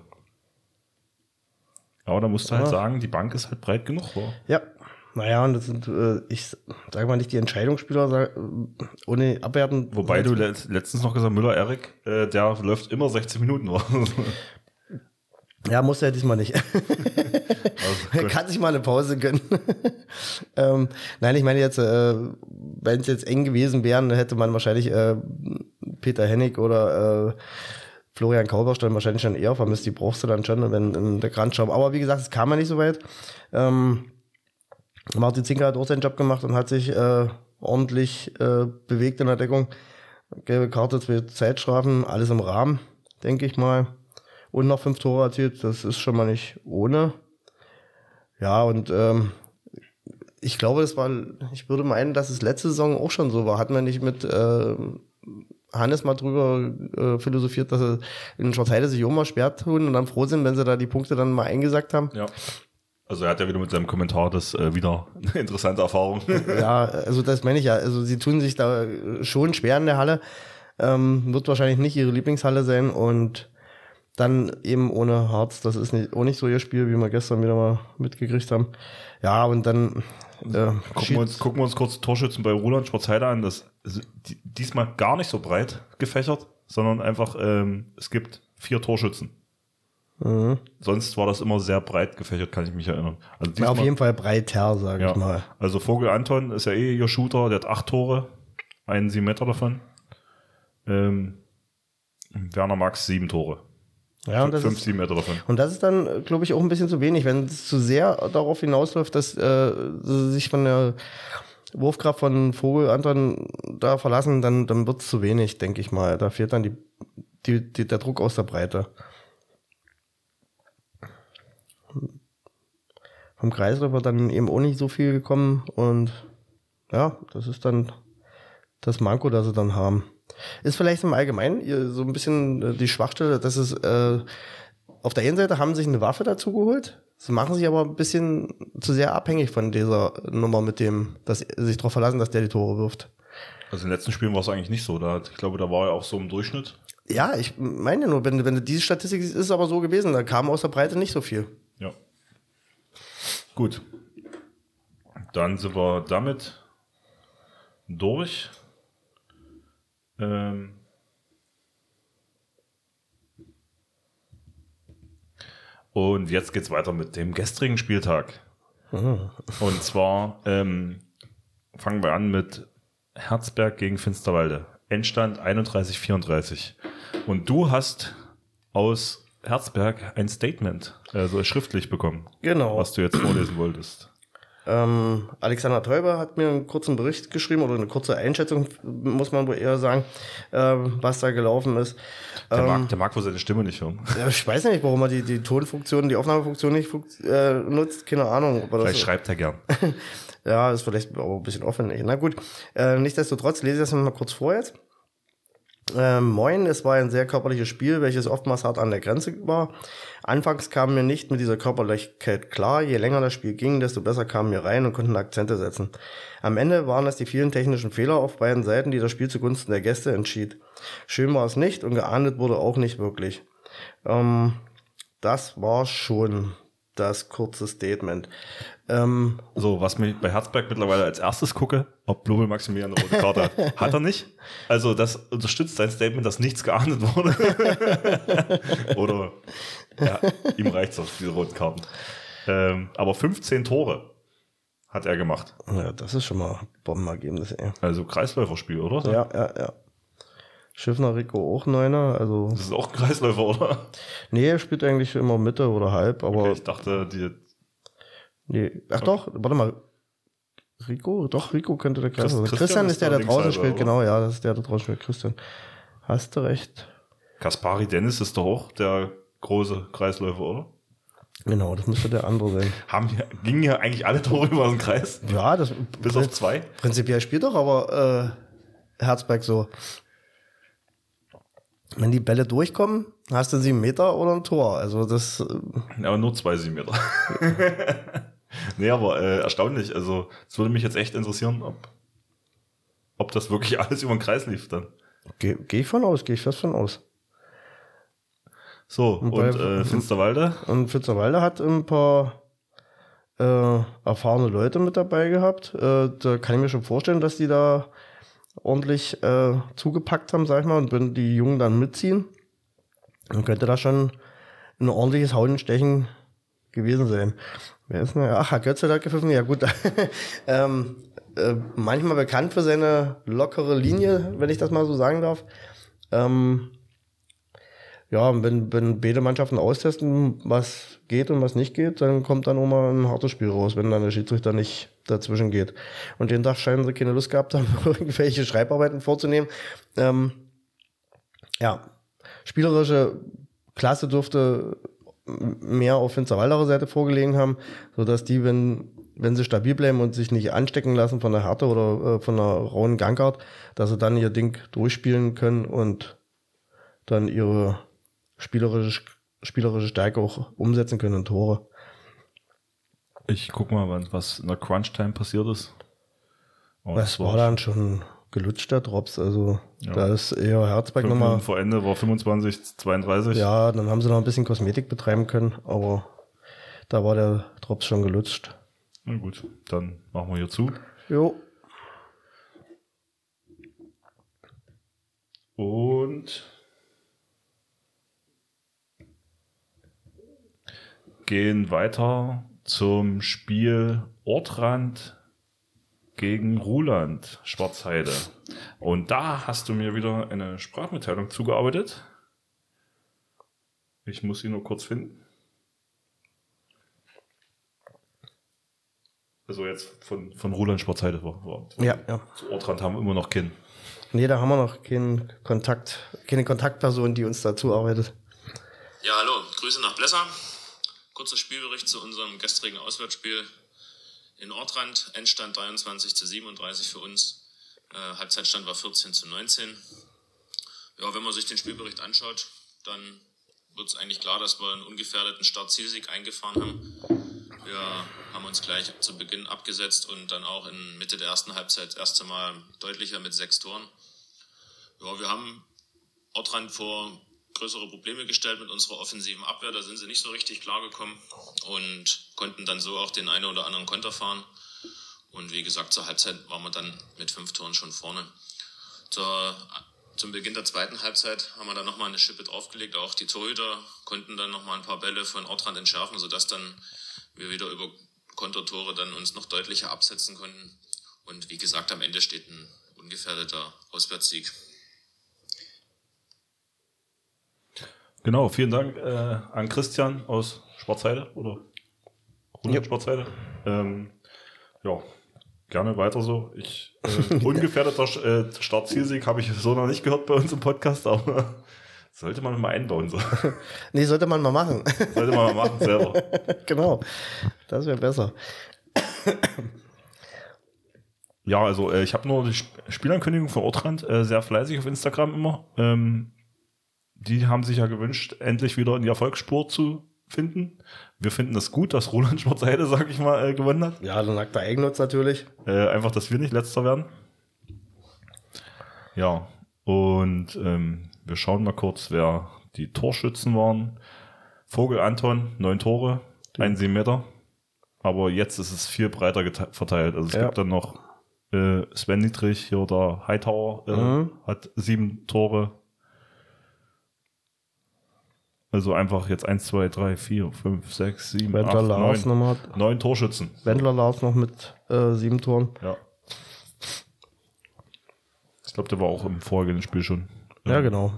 Aber da musst du halt Ja. sagen, die Bank ist halt breit genug, wa? Ja. Naja, und das sind, äh, ich sage mal nicht die Entscheidungsspieler, sag, äh, ohne abwerten. Wobei du let letztens noch gesagt Müller Erik, äh, der läuft immer 60 Minuten? Ja, muss er diesmal nicht. Also, Er kann sich mal eine Pause gönnen. ähm, nein, ich meine jetzt, äh, wenn es jetzt eng gewesen wären, dann hätte man wahrscheinlich äh, Peter Hennig oder äh, Florian Kauberstein wahrscheinlich schon eher vermisst. Die brauchst du dann schon, wenn in der Grandschau. Aber wie gesagt, es kam ja nicht so weit. Ähm, Martin Zinker hat auch seinen Job gemacht und hat sich äh, ordentlich äh, bewegt in der Deckung. Gelbe Karte, zwei Zeitstrafen, alles im Rahmen, denke ich mal. Und noch fünf Tore erzielt, das ist schon mal nicht ohne. Ja, und ähm, ich glaube, das war, ich würde meinen, dass es letzte Saison auch schon so war. Hatten wir nicht mit äh, Hannes mal drüber äh, philosophiert, dass er in Schwarzheide sich auch mal schwer tun und dann froh sind, wenn sie da die Punkte dann mal eingesackt haben. Ja. Also er hat ja wieder mit seinem Kommentar das äh, wieder eine interessante Erfahrung. Ja, also das meine ich ja. Also sie tun sich da schon schwer in der Halle. Ähm, wird wahrscheinlich nicht ihre Lieblingshalle sein und dann eben ohne Harz. Das ist nicht, auch nicht so ihr Spiel, wie wir gestern wieder mal mitgekriegt haben. Ja, und dann äh, gucken, wir uns, gucken wir uns kurz Torschützen bei Roland Schwarzheide an. Das diesmal gar nicht so breit gefächert, sondern einfach, ähm, es gibt vier Torschützen. Mhm. Sonst war das immer sehr breit gefächert, kann ich mich erinnern. Also Ja, auf diesmal- jeden Fall breiter, sage Ja. ich mal. Also Vogel Anton ist ja eh ihr Shooter, der hat acht Tore, einen sieben Meter davon. Ähm, Werner Max sieben Tore. Ja, und das, Fünf, ist, sieben Meter davon. und das ist dann, glaube ich, auch ein bisschen zu wenig. Wenn es zu sehr darauf hinausläuft, dass äh, sie sich von der Wurfkraft von Vogel Anton da verlassen, dann, dann wird es zu wenig, denke ich mal. Da fehlt dann die, die, die, der Druck aus der Breite. Vom Kreislauf wird dann eben auch nicht so viel gekommen und ja, das ist dann das Manko, das sie dann haben. Ist vielleicht im Allgemeinen so ein bisschen äh, die Schwachstelle, dass es äh, auf der einen Seite haben sie sich eine Waffe dazu geholt, sie machen sich aber ein bisschen zu sehr abhängig von dieser Nummer mit dem, dass sie sich darauf verlassen, dass der die Tore wirft. Also in den letzten Spielen war es eigentlich nicht so. Da, ich glaube, da war er auch so im Durchschnitt. Ja, ich meine nur, wenn, wenn diese Statistik ist, ist es aber so gewesen, da kam aus der Breite nicht so viel. Ja. Gut. Dann sind wir damit durch. Ähm Und jetzt geht's weiter mit dem gestrigen Spieltag. Und zwar ähm, fangen wir an mit Herzberg gegen Finsterwalde. Endstand 31-34. Und du hast aus Herzberg ein Statement, also schriftlich bekommen, Genau. was du jetzt vorlesen wolltest. Ähm, Alexander Teuber hat mir einen kurzen Bericht geschrieben oder eine kurze Einschätzung, muss man wohl eher sagen, ähm, was da gelaufen ist. Der, Ähm, mag, der mag wohl seine Stimme nicht hören. ja, ich weiß ja nicht, warum er die, die Tonfunktion, die Aufnahmefunktion nicht äh, nutzt. Keine Ahnung. Vielleicht schreibt er gern. Ja, ist vielleicht auch ein bisschen aufwendig. Na gut, äh, nichtsdestotrotz lese ich das mal kurz vor jetzt. Ähm, moin, es war ein sehr körperliches Spiel, welches oftmals hart an der Grenze war. Anfangs kam mir nicht mit dieser Körperlichkeit klar. Je länger das Spiel ging, desto besser kamen wir rein und konnten Akzente setzen. Am Ende waren es die vielen technischen Fehler auf beiden Seiten, die das Spiel zugunsten der Gäste entschied. Schön war es nicht und geahndet wurde auch nicht wirklich. Ähm, das war schon das kurze Statement. Ähm, So, was mich bei Herzberg mittlerweile als erstes gucke, ob Blubel Maximilian eine rote Karte hat. Hat er nicht? Also, das unterstützt sein Statement, dass nichts geahndet wurde. Oder, ja, ihm reicht's auf diese roten Karten. Ähm, aber 15 Tore hat er gemacht. Ja, das ist schon mal Bombenergebnis, ey. Also Kreisläuferspiel, oder? Ja, ja, ja. Schiffner Rico auch Neuner, also. Das ist auch ein Kreisläufer, oder? Nee, er spielt eigentlich immer Mitte oder halb, aber. Okay, ich dachte, die Nee. Ach doch, warte mal. Rico? Doch, Rico könnte der Kreis Christ- sein. Christian Christian ist der, der der draußen spielt, genau, ja, das ist der, der draußen spielt. Christian. Hast du recht. Kaspari Dennis ist doch auch der große Kreisläufer, oder? Genau, das müsste der andere sein. Haben gingen hier eigentlich alle Tore über den Kreis? Ja, das Bis auf zwei? prinzipiell spielt doch aber äh, Herzberg so. Wenn die Bälle durchkommen, hast du sieben Meter oder ein Tor. Also das, äh, Aber nur zwei sieben Meter. nee, aber äh, erstaunlich. Also, es würde mich jetzt echt interessieren, ob, ob das wirklich alles über den Kreis lief dann. gehe geh ich von aus, gehe ich fest von aus. So, und, bei- äh, Finsterwalde. Und Fitzerwalde hat ein paar äh, erfahrene Leute mit dabei gehabt. Äh, da kann ich mir schon vorstellen, dass die da ordentlich äh, zugepackt haben, sag ich mal. Und wenn die Jungen dann mitziehen, dann könnte da schon ein ordentliches Hautenstechen gewesen sein. Wer ist denn? Ach, Herr Götze hat gepfiffen. Ja gut. ähm, äh, manchmal bekannt für seine lockere Linie, wenn ich das mal so sagen darf. Ähm, ja, wenn, wenn beide Mannschaften austesten, was geht und was nicht geht, dann kommt dann auch mal ein hartes Spiel raus, wenn dann der Schiedsrichter nicht dazwischen geht. Und den Tag scheinen sie keine Lust gehabt haben, irgendwelche Schreibarbeiten vorzunehmen. Ähm, ja, spielerische Klasse dürfte mehr auf Finsterwalderer Seite vorgelegen haben, sodass die, wenn, wenn sie stabil bleiben und sich nicht anstecken lassen von der Härte oder äh, von einer rauen Gangart, dass sie dann ihr Ding durchspielen können und dann ihre spielerische, spielerische Stärke auch umsetzen können in Tore. Ich guck mal, wann- was in der Crunch-Time passiert ist. Oh, Das war dann schon gelutschter Drops, also da ist eher Herzberg Fünf nochmal. Vor Ende war 25, 32. Ja, dann haben sie noch ein bisschen Kosmetik betreiben können, aber da war der Drops schon gelutscht. Na gut, dann machen wir hier zu. Jo. Und gehen weiter zum Spiel Ortrand gegen Ruland Schwarzheide. Und da hast du mir wieder eine Sprachmitteilung zugearbeitet. Ich muss sie nur kurz finden. Also jetzt von, von Ruland Schwarzheide. War, war. Ja, ja. Zu Ortrand haben wir immer noch keinen. Nee, da haben wir noch keinen Kontakt, keine Kontaktperson, die uns dazu arbeitet. Ja, hallo, Grüße nach Blesser. Kurzer Spielbericht zu unserem gestrigen Auswärtsspiel in Ortrand. Endstand 23 zu 37 für uns. Äh, Halbzeitstand war 14 zu 19. Ja, wenn man sich den Spielbericht anschaut, dann wird es eigentlich klar, dass wir einen ungefährdeten Start-Zielsieg eingefahren haben. Wir haben uns gleich zu Beginn abgesetzt und dann auch in Mitte der ersten Halbzeit das erste Mal deutlicher mit sechs Toren. Ja, wir haben Ortrand vor größere Probleme gestellt mit unserer offensiven Abwehr. Da sind sie nicht so richtig klargekommen und konnten dann so auch den einen oder anderen Konter fahren. Und wie gesagt, zur Halbzeit waren wir dann mit fünf Toren schon vorne. Zur, zum Beginn der zweiten Halbzeit haben wir dann nochmal eine Schippe draufgelegt. Auch die Torhüter konnten dann nochmal ein paar Bälle von Ortrand entschärfen, sodass dann wir wieder über Kontertore dann uns noch deutlicher absetzen konnten. Und wie gesagt, am Ende steht ein ungefährdeter Auswärtssieg. Genau, vielen Dank äh, an Christian aus Schwarzheide oder Yep. Schwarzheide. Ähm, ja, gerne weiter so. Ich äh, ungefährdeter äh, Startzielsieg habe ich so noch nicht gehört bei uns im Podcast, aber sollte man mal einbauen. So. Nee, sollte man mal machen. Sollte man mal machen selber. genau. Das wäre besser. Ja, also äh, ich habe nur die Sp Spielankündigung von Ortrand äh, sehr fleißig auf Instagram immer. Ähm, die haben sich ja gewünscht, endlich wieder in die Erfolgsspur zu finden. Wir finden es gut, dass Roland Schwarzheide, sag ich mal, äh, gewonnen hat. Ja, dann nackter Eigennutz natürlich. Äh, einfach, dass wir nicht letzter werden. Ja, und ähm, wir schauen mal kurz, wer die Torschützen waren. Vogel Anton, neun Tore, ein sieben Meter. Aber jetzt ist es viel breiter verteilt. Also es Ja. gibt dann noch äh, Sven Niedrich, hier der Hightower, äh, Mhm. hat sieben Tore. Also einfach jetzt eins, zwei, drei, vier, fünf, sechs, sieben, Wendler acht, Lars neun. nochmal. Neun Torschützen. Wendler Lars noch mit äh, sieben Toren. Ja. Ich glaube, der war auch im vorgehenden Spiel schon. Ja, ähm, genau.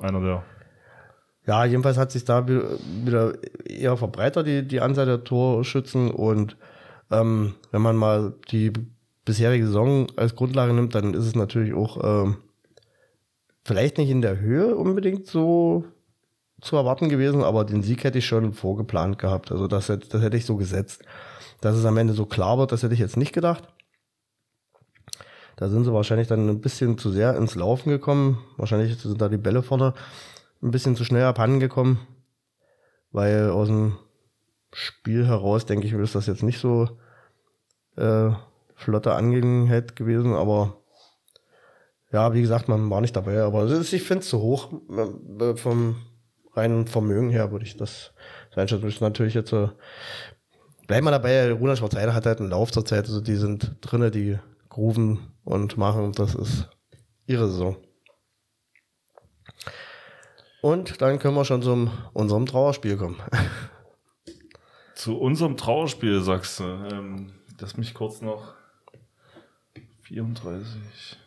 Einer der. Ja, jedenfalls hat sich da wi- wieder eher verbreitert, die, die Anzahl der Torschützen. Und ähm, wenn man mal die bisherige Saison als Grundlage nimmt, dann ist es natürlich auch ähm, vielleicht nicht in der Höhe unbedingt so zu erwarten gewesen, aber den Sieg hätte ich schon vorgeplant gehabt. Also das, hätte- das hätte ich so gesetzt. Dass es am Ende so klar wird, das hätte ich jetzt nicht gedacht. Da sind sie wahrscheinlich dann ein bisschen zu sehr ins Laufen gekommen. Wahrscheinlich sind da die Bälle vorne ein bisschen zu schnell abhanden gekommen. Weil aus dem Spiel heraus, denke ich, ist das jetzt nicht so äh, flotte Angelegenheit gewesen. Aber ja, wie gesagt, man war nicht dabei. Aber ich finde es zu hoch. Äh, Vom reinen Vermögen her würde ich das so einschätzen. Das ist natürlich jetzt so. Bleiben wir dabei, Runa Schwarzheide hat halt einen Lauf zur Zeit, also die sind drinne, die grooven und machen, das ist ihre Saison. Und dann können wir schon zum unserem Trauerspiel kommen. Zu unserem Trauerspiel, sagst du. Ähm, lass mich kurz noch. 34.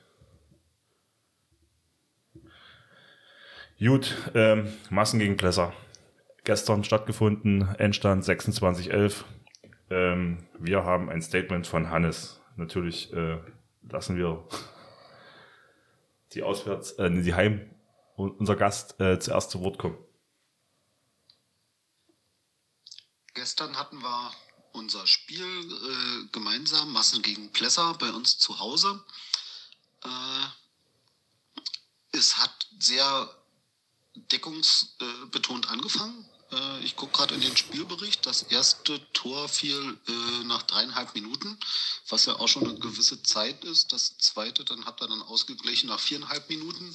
Gut, ähm, Massen gegen Plesser. Gestern stattgefunden, Endstand 26-11. Ähm, wir haben ein Statement von Hannes. Natürlich äh, lassen wir die Auswärts, äh, die Heim, unser Gast äh, zuerst zu Wort kommen. gestern hatten wir unser Spiel äh, gemeinsam, Massen gegen Plesser, bei uns zu Hause. Äh, es hat sehr deckungsbetont angefangen. Äh, ich gucke gerade in den Spielbericht. Das erste Tor fiel äh, nach dreieinhalb Minuten, was ja auch schon eine gewisse Zeit ist. Das zweite, dann hat er dann ausgeglichen nach viereinhalb Minuten.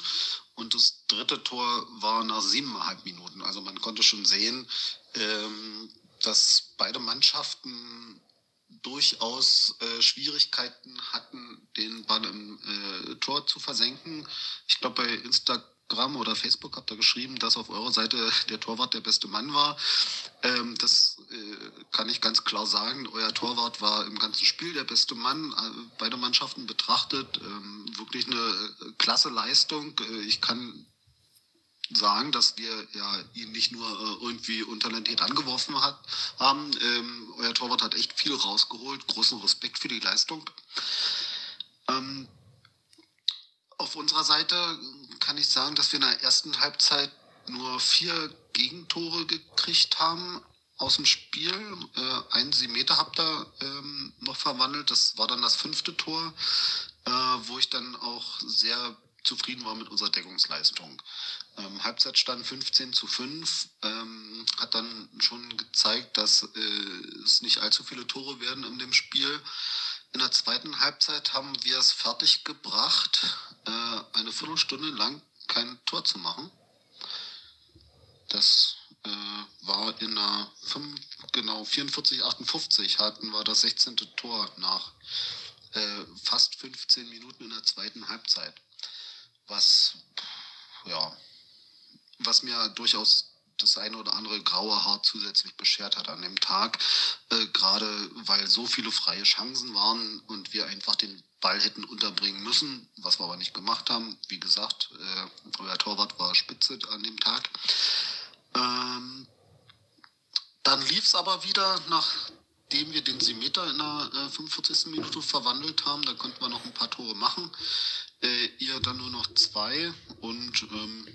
Und das dritte Tor war nach siebeneinhalb Minuten. Also man konnte schon sehen, ähm, dass beide Mannschaften durchaus äh, Schwierigkeiten hatten, den Ball im äh, Tor zu versenken. Ich glaube, bei Instagram oder Facebook habt ihr geschrieben, dass auf eurer Seite der Torwart der beste Mann war. Ähm, das äh, kann ich ganz klar sagen. Euer Torwart war im ganzen Spiel der beste Mann, äh, beide Mannschaften betrachtet. Ähm, wirklich eine äh, klasse Leistung. Äh, ich kann sagen, dass wir ja ihn nicht nur äh, irgendwie untalentiert angeworfen hat, haben. Ähm, euer Torwart hat echt viel rausgeholt. Großen Respekt für die Leistung. Ähm, auf unserer Seite kann ich sagen, dass wir in der ersten Halbzeit nur vier Gegentore gekriegt haben aus dem Spiel. Äh, einen Meter habt ihr ähm, noch verwandelt. Das war dann das fünfte Tor, äh, wo ich dann auch sehr zufrieden war mit unserer Deckungsleistung. Ähm, Halbzeitstand 15 zu 5 ähm, hat dann schon gezeigt, dass äh, es nicht allzu viele Tore werden in dem Spiel. In der zweiten Halbzeit haben wir es fertig gebracht, äh, eine Viertelstunde lang kein Tor zu machen. Das äh, war in der 5, genau 44, 58 hatten wir das 16. Tor nach äh, fast 15 Minuten in der zweiten Halbzeit. Was ja was mir durchaus das eine oder andere graue Haar zusätzlich beschert hat an dem Tag, äh, gerade weil so viele freie Chancen waren und wir einfach den Ball hätten unterbringen müssen, was wir aber nicht gemacht haben. Wie gesagt, äh, euer Torwart war spitze an dem Tag. Ähm, dann lief es aber wieder, nachdem wir den Simeter in der äh, 45. Minute verwandelt haben. Da konnten wir noch ein paar Tore machen. Äh, ihr dann nur noch zwei und ähm,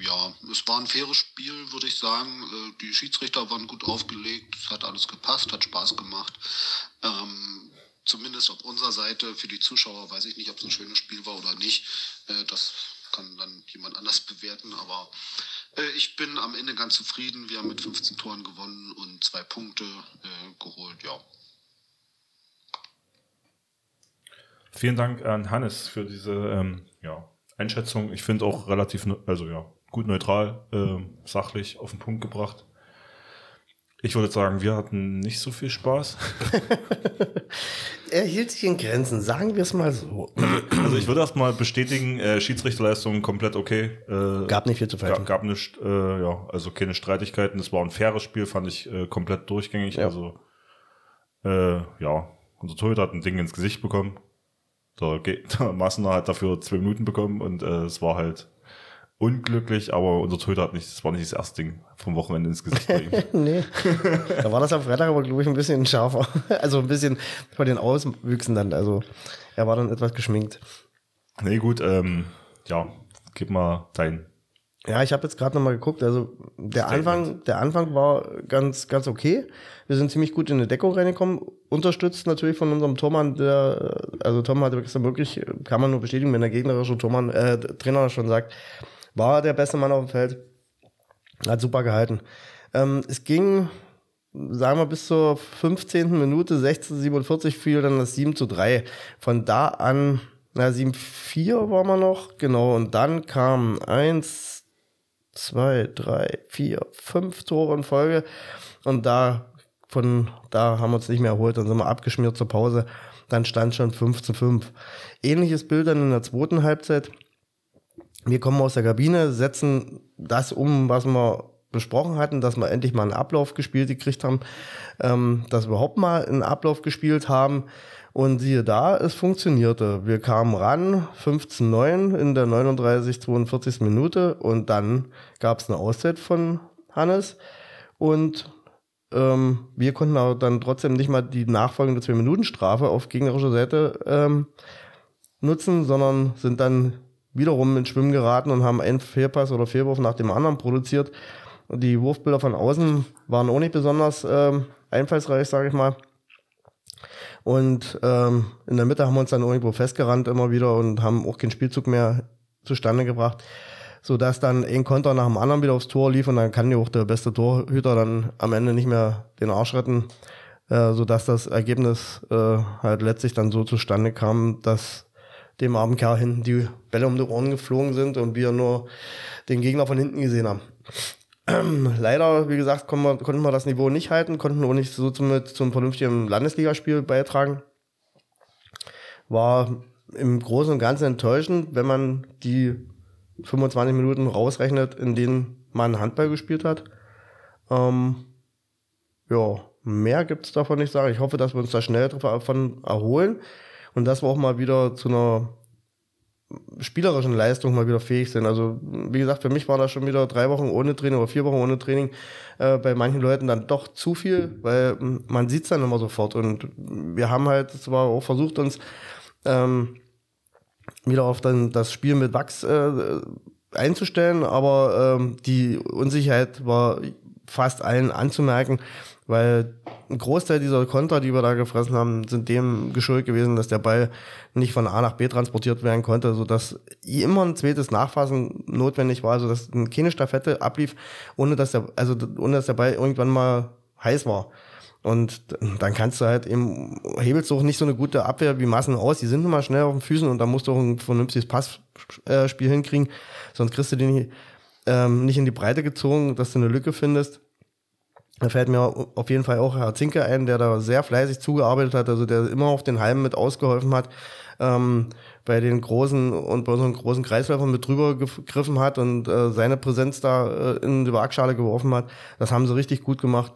ja, es war ein faires Spiel, würde ich sagen. Äh, die Schiedsrichter waren gut aufgelegt, es hat alles gepasst, hat Spaß gemacht. Ähm, zumindest auf unserer Seite für die Zuschauer weiß ich nicht, ob es ein schönes Spiel war oder nicht. Äh, das kann dann jemand anders bewerten, aber äh, ich bin am Ende ganz zufrieden. Wir haben mit 15 Toren gewonnen und zwei Punkte äh, geholt, ja. Vielen Dank an Hannes für diese ähm, ja, Einschätzung. Ich finde auch relativ, also ja, gut neutral, äh, sachlich auf den Punkt gebracht. Ich würde sagen, wir hatten nicht so viel Spaß. er hielt sich in Grenzen, sagen wir es mal so. Also ich würde erstmal bestätigen, äh, Schiedsrichterleistung komplett okay. Äh, gab nicht viel zu fälschen. Gab, gab nicht, äh, ja, also keine Streitigkeiten. Es war ein faires Spiel, fand ich äh, komplett durchgängig. Ja. Also äh, ja, unser Torhüter hat ein Ding ins Gesicht bekommen. Der, der Massener hat dafür zwei Minuten bekommen und äh, es war halt unglücklich, aber unser Torhüter hat nicht, das war nicht das erste Ding vom Wochenende ins Gesicht bei ihm. nee. Da war das am Freitag aber, glaube ich, ein bisschen schärfer. Also ein bisschen von den Auswüchsen dann. Also er war dann etwas geschminkt. Nee, gut, ähm, ja, gib mal dein. Ja, ich habe jetzt gerade nochmal geguckt. Also der Anfang, der Anfang war ganz, ganz okay. Wir sind ziemlich gut in eine Deckung reingekommen, unterstützt natürlich von unserem Tormann, der, also Tom hatte gestern wirklich, kann man nur bestätigen, wenn der gegnerische Tormann, äh, Trainer schon sagt, war der beste Mann auf dem Feld. Hat super gehalten. Ähm, es ging, sagen wir, bis zur 15. Minute, 16:47 fiel dann das 7 zu 3. Von da an, na, 7-4 war man noch, genau. Und dann kam 1, 2, 3, 4, 5 Tore in Folge. Und da, von da haben wir uns nicht mehr erholt. Dann sind wir abgeschmiert zur Pause. Dann stand schon 5 zu 5. Ähnliches Bild dann in der zweiten Halbzeit. Wir kommen aus der Kabine, setzen das um, was wir besprochen hatten, dass wir endlich mal einen Ablauf gespielt gekriegt haben, ähm, dass wir überhaupt mal einen Ablauf gespielt haben. Und siehe da, es funktionierte. Wir kamen ran, 15-9 in der 39, 42. Minute und dann gab es eine Auszeit von Hannes und ähm, wir konnten aber dann trotzdem nicht mal die nachfolgende 2-Minuten-Strafe auf gegnerischer Seite ähm, nutzen, sondern sind dann wiederum ins Schwimmen geraten und haben einen Fehlpass oder Fehlwurf nach dem anderen produziert. Die Wurfbilder von außen waren auch nicht besonders ähm, einfallsreich, sage ich mal. Und ähm, in der Mitte haben wir uns dann irgendwo festgerannt immer wieder und haben auch keinen Spielzug mehr zustande gebracht, sodass dann ein Konter nach dem anderen wieder aufs Tor lief und dann kann ja auch der beste Torhüter dann am Ende nicht mehr den Arsch retten, äh, sodass das Ergebnis äh, halt letztlich dann so zustande kam, dass dem armen Kerl hinten die Bälle um die Ohren geflogen sind und wir nur den Gegner von hinten gesehen haben. Leider, wie gesagt, konnten wir, konnten wir das Niveau nicht halten, konnten auch nicht so zum, zum vernünftigen Landesligaspiel beitragen. War im Großen und Ganzen enttäuschend, wenn man die 25 Minuten rausrechnet, in denen man Handball gespielt hat. Ähm, ja, mehr gibt es davon nicht sagen. Ich hoffe, dass wir uns da schnell davon erholen und dass wir auch mal wieder zu einer spielerischen Leistung mal wieder fähig sind. Also wie gesagt, für mich war das schon wieder drei Wochen ohne Training oder vier Wochen ohne Training äh, bei manchen Leuten dann doch zu viel, weil man sieht es dann immer sofort. Und wir haben halt zwar auch versucht, uns ähm, wieder auf dann das Spiel mit Wachs äh, einzustellen, aber ähm, die Unsicherheit war fast allen anzumerken, weil ein Großteil dieser Konter, die wir da gefressen haben, sind dem geschuldet gewesen, dass der Ball nicht von A nach B transportiert werden konnte, sodass immer ein zweites Nachfassen notwendig war, also dass keine Staffette ablief, ohne dass der, also ohne dass der Ball irgendwann mal heiß war. Und dann kannst du halt eben, hebelst du auch nicht so eine gute Abwehr wie Massen aus. Die sind nun mal schnell auf den Füßen und da musst du auch ein vernünftiges Passspiel hinkriegen. Sonst kriegst du den ähm, nicht in die Breite gezogen, dass du eine Lücke findest. Da fällt mir auf jeden Fall auch Herr Zinke ein, der da sehr fleißig zugearbeitet hat, also der immer auf den Halmen mit ausgeholfen hat, ähm, bei den großen und bei unseren großen Kreisläufern mit drüber gegriffen hat und äh, seine Präsenz da äh, in die Waagschale geworfen hat. Das haben sie richtig gut gemacht.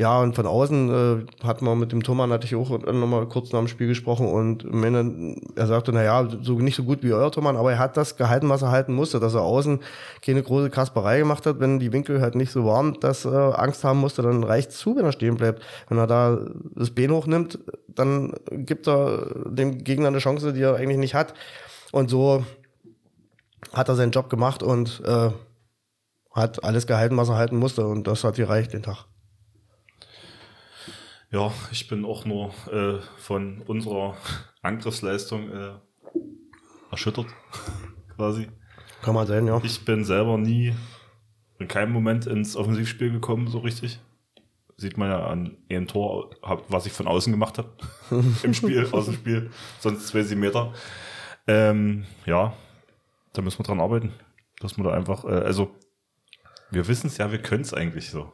Ja, und von außen äh, hat man mit dem Thomann, hatte ich auch nochmal kurz nach dem Spiel gesprochen und er sagte, naja, so nicht so gut wie euer Thomann, aber er hat das gehalten, was er halten musste, dass er außen keine große Kasperei gemacht hat, wenn die Winkel halt nicht so waren, dass er Angst haben musste, dann reicht zu, wenn er stehen bleibt. Wenn er da das Bein hochnimmt, dann gibt er dem Gegner eine Chance, die er eigentlich nicht hat. Und so hat er seinen Job gemacht und äh, hat alles gehalten, was er halten musste. Und das hat gereicht den Tag. Ja, ich bin auch nur äh, von unserer Angriffsleistung äh, erschüttert, quasi. Kann man sein, ja. Ich bin selber nie in keinem Moment ins Offensivspiel gekommen, so richtig. Sieht man ja an einem Tor, was ich von außen gemacht habe im Spiel, aus dem Spiel. Sonst zwei, Meter. Ähm, ja, da müssen wir dran arbeiten. Dass man da einfach, äh, also wir wissen es ja, wir können es eigentlich so.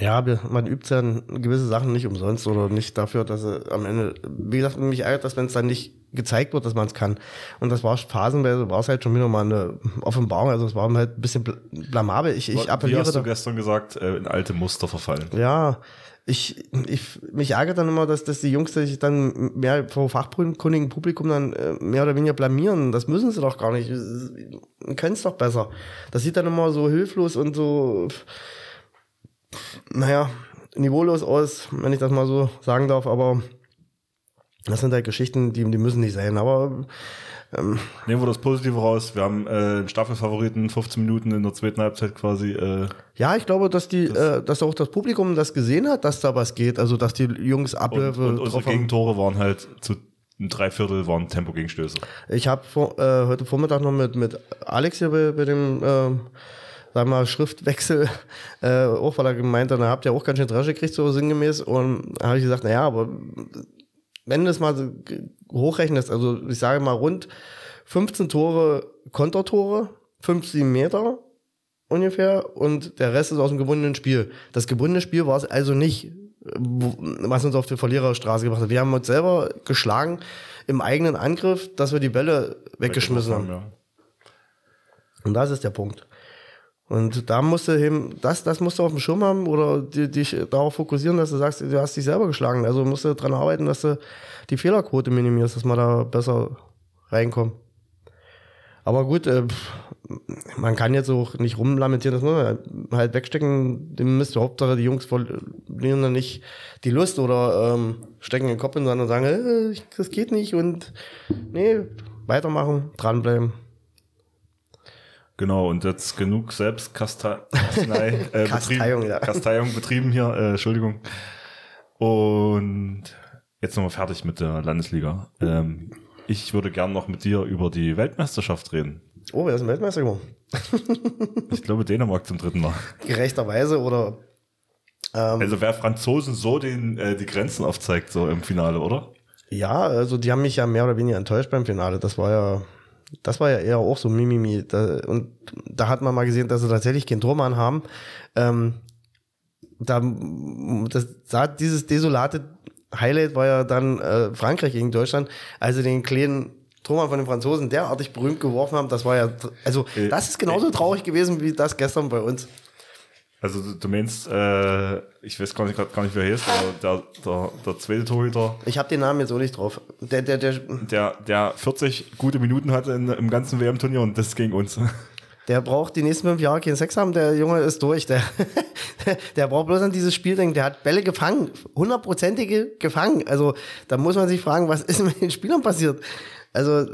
Ja, man übt ja gewisse Sachen nicht umsonst oder nicht dafür, dass er am Ende, wie gesagt, mich ärgert, dass wenn es dann nicht gezeigt wird, dass man es kann. Und das war phasenweise, war es halt schon wieder mal eine Offenbarung, also es war halt ein bisschen blamabel. Ich, ich appelliere. Wie hast du gestern gesagt, äh, in alte Muster verfallen? Ja, ich, ich, mich ärgert dann immer, dass, dass die Jungs sich dann mehr vor fachkundigen Publikum dann äh, mehr oder weniger blamieren. Das müssen sie doch gar nicht. Können es doch besser. Das sieht dann immer so hilflos und so naja, niveaulos aus, wenn ich das mal so sagen darf, aber das sind halt Geschichten, die, die müssen nicht sein, aber ähm, Nehmen wir das Positive raus. Wir haben äh, Staffelfavoriten 15 Minuten in der zweiten Halbzeit quasi. Äh, ja, ich glaube, dass die, das, äh, dass auch das Publikum das gesehen hat, dass da was geht. Also dass die Jungs Abläufe. Und, und unsere Gegentore waren halt zu ein Dreiviertel waren Tempo-Gegenstöße. Ich habe vor, äh, heute Vormittag noch mit, mit Alex hier bei, bei dem äh, sag mal, Schriftwechsel, äh, auch weil er gemeint hat, habt ihr auch ganz schön Dresche gekriegt, so sinngemäß. Und da habe ich gesagt, naja, aber wenn du es mal so hochrechnest, also ich sage mal rund 15 Tore Kontertore, 15 Meter ungefähr und der Rest ist aus dem gebundenen Spiel. Das gebundene Spiel war es also nicht, was uns auf die Verliererstraße gebracht hat. Wir haben uns selber geschlagen im eigenen Angriff, dass wir die Bälle weggeschmissen haben. Ja. Und das ist der Punkt. Und da musst du eben, das, das musst du auf dem Schirm haben oder dich darauf fokussieren, dass du sagst, du hast dich selber geschlagen. Also musst du daran arbeiten, dass du die Fehlerquote minimierst, dass man da besser reinkommt. Aber gut, äh, man kann jetzt auch nicht rumlamentieren, das muss man halt wegstecken, dem Mist. Hauptsache, die Jungs verlieren dann nicht die Lust oder ähm, stecken den Kopf in den Sand und sagen, äh, das geht nicht und nee, weitermachen, dranbleiben. Genau, und jetzt genug Selbstkastei äh, Kasteiung, betrieben, ja. Kasteiung betrieben hier, äh, Entschuldigung. Und jetzt nochmal fertig mit der Landesliga. Ähm, ich würde gern noch mit dir über die Weltmeisterschaft reden. Oh, wer ist ein Weltmeister geworden? Ich glaube Dänemark zum dritten Mal. Gerechterweise oder ähm, Also wer Franzosen so den, äh, die Grenzen aufzeigt, so im Finale, oder? Ja, also die haben mich ja mehr oder weniger enttäuscht beim Finale. Das war ja, das war ja eher auch so Mimimi. Da, und da hat man mal gesehen, dass sie tatsächlich keinen Tormann haben. Ähm, da, das, sah dieses desolate Highlight war ja dann äh, Frankreich gegen Deutschland, als sie den kleinen Tormann von den Franzosen derartig berühmt geworfen haben. Das war ja, also Äh, das ist genauso traurig gewesen wie das gestern bei uns. Also du, du meinst, äh, ich weiß gar nicht, grad gar nicht wer heißt, aber der, der, der zweite Torhüter, Ich habe den Namen jetzt auch nicht drauf. Der, der, der, der, der 40 gute Minuten hatte in, im ganzen WM-Turnier und das gegen uns. Der braucht die nächsten fünf Jahre keinen Sex haben, der Junge ist durch. Der, der braucht bloß an dieses Spiel denken, der hat Bälle gefangen, hundertprozentige gefangen. Also da muss man sich fragen, was ist mit den Spielern passiert? Also,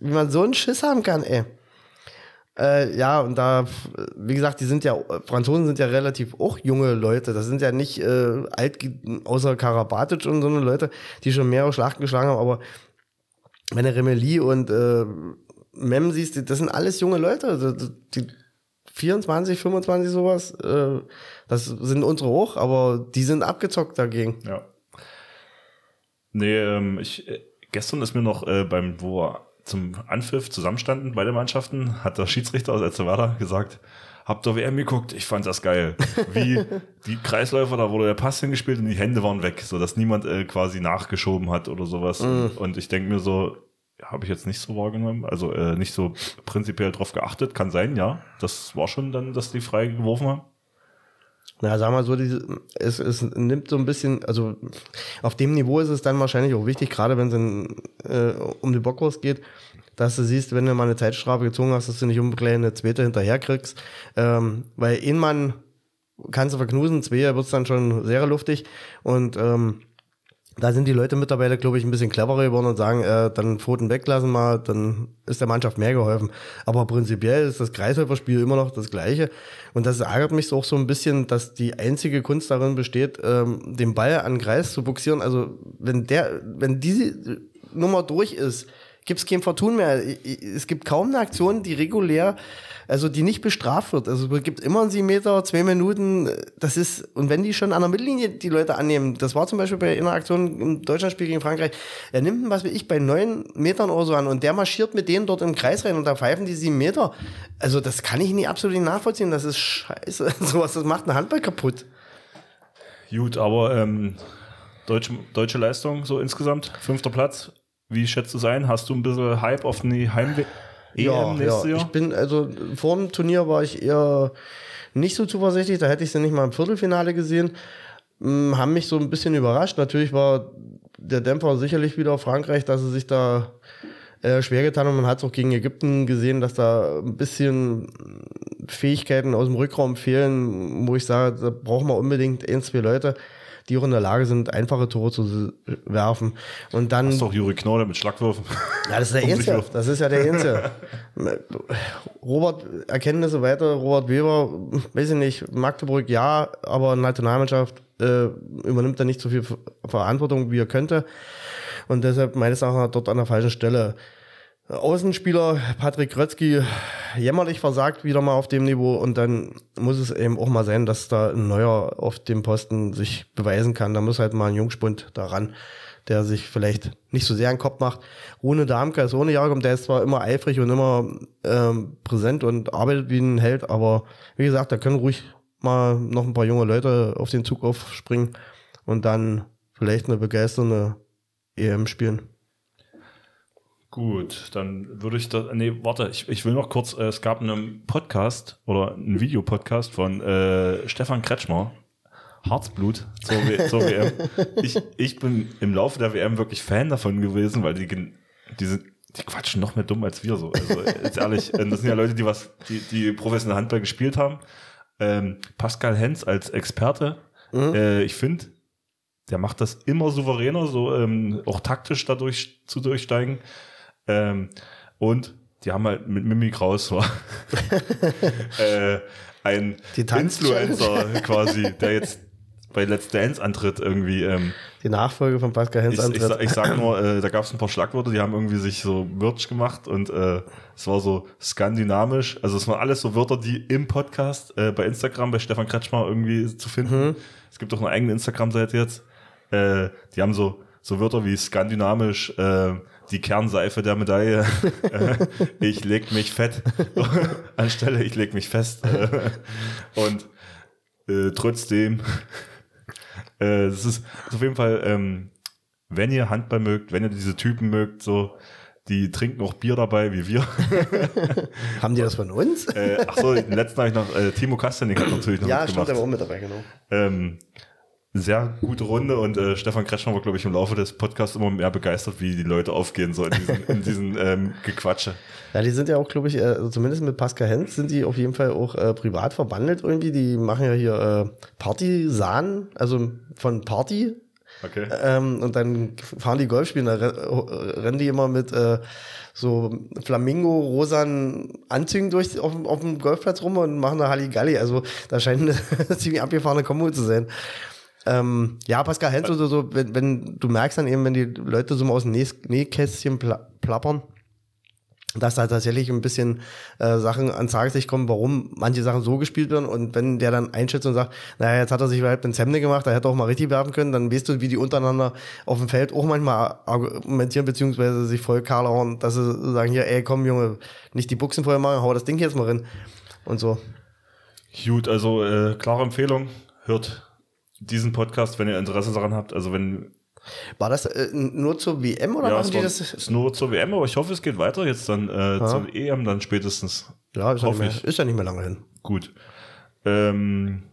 wie man so einen Schiss haben kann, ey. Äh, ja, und da, wie gesagt, die sind ja, Franzosen sind ja relativ auch junge Leute. Das sind ja nicht äh, alt, außer Karabatic und so eine Leute, die schon mehrere Schlachten geschlagen haben, aber wenn du Remeli und äh, Mem siehst, die- das sind alles junge Leute. Also, Die 24, 25 sowas, äh, das sind unsere hoch, aber die sind abgezockt dagegen. Ja. Nee, ähm, ich, äh, gestern ist mir noch äh, beim, wo zum Anpfiff zusammenstanden, beide Mannschaften, hat der Schiedsrichter aus Elzevada gesagt, habt ihr WM geguckt? Ich fand das geil. Wie die Kreisläufer, da wurde der Pass hingespielt und die Hände waren weg, so dass niemand äh, quasi nachgeschoben hat oder sowas. Und, und ich denke mir so, habe ich jetzt nicht so wahrgenommen, also äh, nicht so prinzipiell drauf geachtet. Kann sein, ja. Das war schon dann, dass die frei geworfen haben. Na, sag mal so, diese, es, es nimmt so ein bisschen, also auf dem Niveau ist es dann wahrscheinlich auch wichtig, gerade wenn es in, äh, um die Bockwurst geht, dass du siehst, wenn du mal eine Zeitstrafe gezogen hast, dass du nicht unbedingt eine zweite hinterher kriegst. Ähm, weil ein Mann kannst du verknusen, zwei wird's dann schon sehr luftig und ähm, da sind die Leute mittlerweile, glaube ich, ein bisschen cleverer geworden und sagen, äh, dann Pfoten weglassen mal, dann ist der Mannschaft mehr geholfen. Aber prinzipiell ist das Kreisläuferspiel immer noch das gleiche. Und das ärgert mich auch so ein bisschen, dass die einzige Kunst darin besteht, ähm, den Ball an den Kreis zu buxieren. Also wenn der, wenn diese Nummer durch ist, gibt es kein Vertun mehr. Es gibt kaum eine Aktion, die regulär, also die nicht bestraft wird. Also es gibt immer einen sieben Meter, zwei Minuten. Das ist, und wenn die schon an der Mittellinie die Leute annehmen, das war zum Beispiel bei einer Aktion im Deutschlandspiel gegen Frankreich, er nimmt was wie ich, bei neun Metern oder so an und der marschiert mit denen dort im Kreis rein und da pfeifen die sieben Meter. Also das kann ich nie absolut nicht nachvollziehen. Das ist scheiße. Sowas, das macht einen Handball kaputt. Gut, aber ähm, deutsche, deutsche Leistung so insgesamt, fünfter Platz. Wie schätzt du es ein? Hast du ein bisschen Hype auf die Heimweh? Ja, ja. Ich bin, also vor dem Turnier war ich eher nicht so zuversichtlich. Da hätte ich sie nicht mal im Viertelfinale gesehen. Hm, haben mich so ein bisschen überrascht. Natürlich war der Dämpfer sicherlich wieder Frankreich, dass sie sich da äh, schwer getan haben. Man hat es auch gegen Ägypten gesehen, dass da ein bisschen Fähigkeiten aus dem Rückraum fehlen, wo ich sage, da brauchen wir unbedingt ein, zwei Leute, die auch in der Lage sind, einfache Tore zu werfen. Und dann Das ist doch Juri Knorr mit Schlagwürfen. ja, das ist der Einzige. Das ist ja der Einzige. Robert, Erkenntnisse weiter, Robert Weber, weiß ich nicht, Magdeburg ja, aber Nationalmannschaft äh, übernimmt er nicht so viel Ver- Verantwortung, wie er könnte. Und deshalb meines Erachtens dort an der falschen Stelle. Außenspieler Patrick Grötzky jämmerlich versagt wieder mal auf dem Niveau und dann muss es eben auch mal sein, dass da ein neuer auf dem Posten sich beweisen kann. Da muss halt mal ein Jungspund daran, der sich vielleicht nicht so sehr einen Kopf macht. Rune Darmke ist ohne Jahrgang, der ist zwar immer eifrig und immer ähm, präsent und arbeitet wie ein Held, aber wie gesagt, da können ruhig mal noch ein paar junge Leute auf den Zug aufspringen und dann vielleicht eine begeisternde EM spielen. Gut, dann würde ich da. Nee, warte, ich, ich will noch kurz. Äh, es gab einen Podcast oder einen Videopodcast von äh, Stefan Kretschmer. Herzblut zur, w zur WM. Ich, ich bin im Laufe der WM wirklich Fan davon gewesen, weil die, gen- diese, die quatschen noch mehr dumm als wir so. Also jetzt ehrlich, äh, das sind ja Leute, die was, die, die professionell Handball gespielt haben. Ähm, Pascal Hens als Experte. Äh, ich finde, der macht das immer souveräner, so ähm, auch taktisch dadurch zu durchsteigen. Ähm, und die haben halt mit Mimi Kraus war äh, ein Influencer quasi, der jetzt bei Let's Dance antritt irgendwie. Ähm, Die Nachfolge von Pascal Hens ich, ich, antritt. sa- ich sag nur, äh, da gab es ein paar Schlagworte, die haben irgendwie sich so Merch gemacht und äh, es war so skandinavisch. Also es waren alles so Wörter, die im Podcast äh, bei Instagram bei Stefan Kretschmer irgendwie zu finden. Es gibt auch eine eigene Instagram-Seite jetzt. Äh, die haben so so Wörter wie skandinavisch, äh, die Kernseife der Medaille, äh, ich leg mich fett, anstelle ich leg mich fest. Äh, und äh, trotzdem, äh, das ist, ist auf jeden Fall, ähm, wenn ihr Handball mögt, wenn ihr diese Typen mögt, so, die trinken auch Bier dabei, wie wir. Haben die das von uns? äh, ach so, den letzten habe ich noch, äh, Timo Kastanik hat natürlich noch ja, stimmt, der war auch mit dabei, genau. Ähm, sehr gute Runde und äh, Stefan Kretschmer war, glaube ich, im Laufe des Podcasts immer mehr begeistert, wie die Leute aufgehen, so in diesen, in diesen ähm, Gequatsche. Ja, die sind ja auch, glaube ich, äh, also zumindest mit Pascal Hens sind die auf jeden Fall auch äh, privat verbandelt irgendwie. Die machen ja hier äh, Partisan, also von Party. Okay. Ähm, und dann fahren die Golf spielen, da re- rennen die immer mit äh, so Flamingo-rosanen Anzügen durch auf, dem- auf dem Golfplatz rum und machen da Halligalli. Also da scheint eine ziemlich abgefahrene Kombo zu sein. Ähm, ja, Pascal Hens oder so, wenn, wenn du merkst dann eben, wenn die Leute so mal aus dem Näh- Nähkästchen pla plappern, dass da tatsächlich ein bisschen äh, Sachen ans Tageslicht kommen, warum manche Sachen so gespielt werden. Und wenn der dann einschätzt und sagt, naja, jetzt hat er sich überhaupt ins Hemde gemacht, da hätte er auch mal richtig werfen können, dann weißt du, wie die untereinander auf dem Feld auch manchmal argumentieren, beziehungsweise sich voll karlhauen, dass sie sagen, hier, ey, komm, Junge, nicht die Buchsen vorher machen, hau das Ding jetzt mal rein. Und so. Gut, also äh, klare Empfehlung, hört diesen Podcast, wenn ihr Interesse daran habt. Also wenn War das äh, nur zur WM oder ja, machen es die war, das? ist nur zur WM, aber ich hoffe, es geht weiter jetzt dann äh, zur EM dann spätestens. Ja, ist ja, nicht hoffe mehr, ich. ist ja nicht mehr lange hin. Gut. Ähm,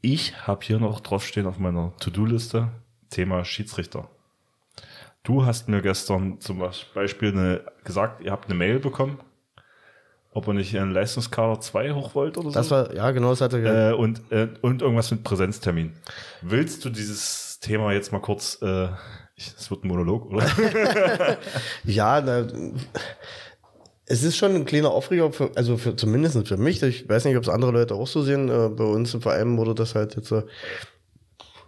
ich habe hier noch draufstehen auf meiner To-Do-Liste Thema Schiedsrichter. Du hast mir gestern zum Beispiel eine, gesagt, ihr habt eine Mail bekommen, ob ihr nicht einen Leistungskader 2 hoch wollt oder so. Das war, ja, genau, das hatte er äh, und, äh, und irgendwas mit Präsenztermin. Willst du dieses Thema jetzt mal kurz, äh, ich, wird ein Monolog, oder? Ja, na, es ist schon ein kleiner Aufreger, für, also für, zumindest für mich. Ich weiß nicht, ob es andere Leute auch so sehen. Äh, bei uns im Verein wurde das halt jetzt äh,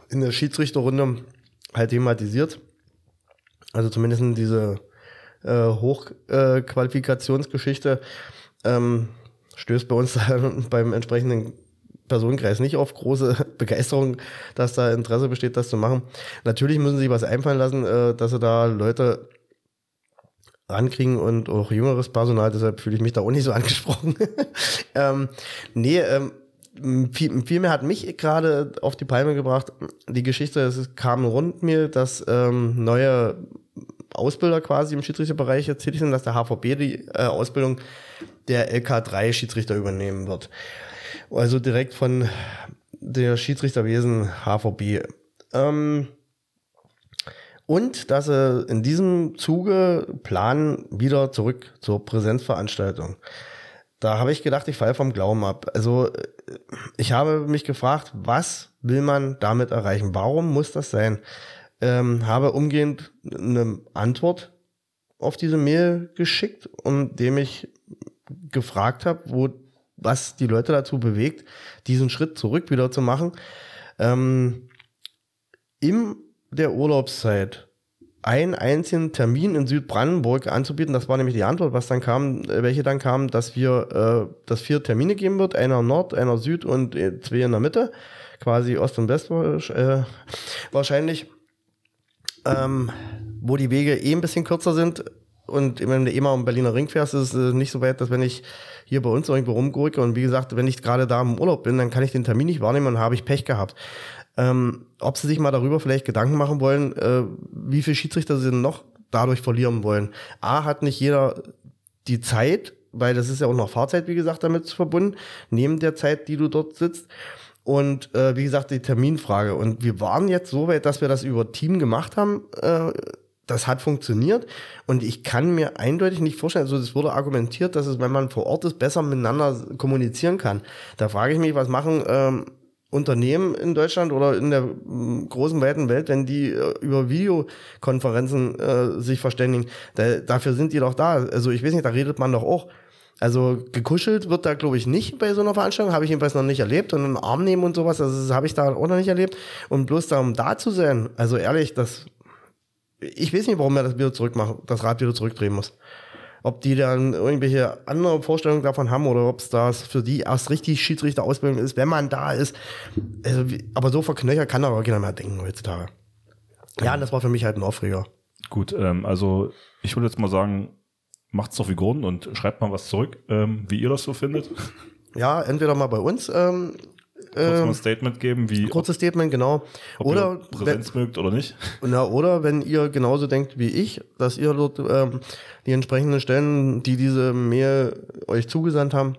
in der Schiedsrichterrunde halt thematisiert. Also zumindest diese äh, Hochqualifikationsgeschichte ähm, stößt bei uns beim entsprechenden Personenkreis nicht auf große Begeisterung, dass da Interesse besteht, das zu machen. Natürlich müssen sie sich was einfallen lassen, äh, dass sie da Leute rankriegen und auch jüngeres Personal, deshalb fühle ich mich da auch nicht so angesprochen. ähm, nee, ähm, viel, viel mehr hat mich gerade auf die Palme gebracht. Die Geschichte, es kam rund mir, dass ähm, neue Ausbilder quasi im Schiedsrichterbereich tätig sind, dass der HVB die äh, Ausbildung der LK3 Schiedsrichter übernehmen wird. Also direkt von der Schiedsrichterwesen HVB. Ähm, und dass sie in diesem Zuge planen, wieder zurück zur Präsenzveranstaltung. Da habe ich gedacht, ich falle vom Glauben ab. Also äh, ich habe mich gefragt, was will man damit erreichen? Warum muss das sein? Ähm, habe umgehend eine Antwort auf diese Mail geschickt, um dem ich gefragt habe, wo was die Leute dazu bewegt, diesen Schritt zurück wieder zu machen. Ähm, in der Urlaubszeit einen einzigen Termin in Südbrandenburg anzubieten. Das war nämlich die Antwort, was dann kam, äh, welche dann kam, dass wir, äh, dass vier Termine geben wird, einer Nord, einer Süd und äh, zwei in der Mitte, quasi Ost und West äh, wahrscheinlich, ähm, wo die Wege eh ein bisschen kürzer sind. Und wenn du eh mal am Berliner Ring fährst, ist es nicht so weit, dass wenn ich hier bei uns irgendwo rumgurke und wie gesagt, wenn ich gerade da im Urlaub bin, dann kann ich den Termin nicht wahrnehmen und habe ich Pech gehabt. Ähm, ob sie sich mal darüber vielleicht Gedanken machen wollen, äh, wie viele Schiedsrichter sie denn noch dadurch verlieren wollen. A, hat nicht jeder die Zeit, weil das ist ja auch noch Fahrzeit, wie gesagt, damit verbunden, neben der Zeit, die du dort sitzt. Und äh, wie gesagt, die Terminfrage. Und wir waren jetzt so weit, dass wir das über Team gemacht haben. Äh, das hat funktioniert. Und ich kann mir eindeutig nicht vorstellen, also es wurde argumentiert, dass es, wenn man vor Ort ist, besser miteinander kommunizieren kann. Da frage ich mich, was machen ähm, Unternehmen in Deutschland oder in der mm, großen, weiten Welt, wenn die äh, über Videokonferenzen äh, sich verständigen, da, dafür sind die doch da. Also ich weiß nicht, da redet man doch auch. Also gekuschelt wird da, glaube ich, nicht bei so einer Veranstaltung. Habe ich jedenfalls noch nicht erlebt. Und einen Arm nehmen und sowas, also das habe ich da auch noch nicht erlebt. Und bloß da, um da zu sein, also ehrlich, das, ich weiß nicht, warum er das wieder zurückmacht, das Rad wieder zurückdrehen muss ob die dann irgendwelche andere Vorstellungen davon haben oder ob es das für die erst richtig Schiedsrichterausbildung ist, wenn man da ist. Also, aber so verknöchert kann aber keiner mehr denken heutzutage. Ja, das war für mich halt ein Aufreger. Gut, ähm, also ich würde jetzt mal sagen, macht's doch wie Gordon und schreibt mal was zurück, ähm, wie ihr das so findet. Ja, entweder mal bei uns ähm, Kurz mal ähm, ein Statement geben, wie kurzes Statement, genau. ob Oder ihr Präsenz mögt oder nicht. Na, oder wenn ihr genauso denkt wie ich, dass ihr dort ähm, die entsprechenden Stellen, die diese Mail euch zugesandt haben,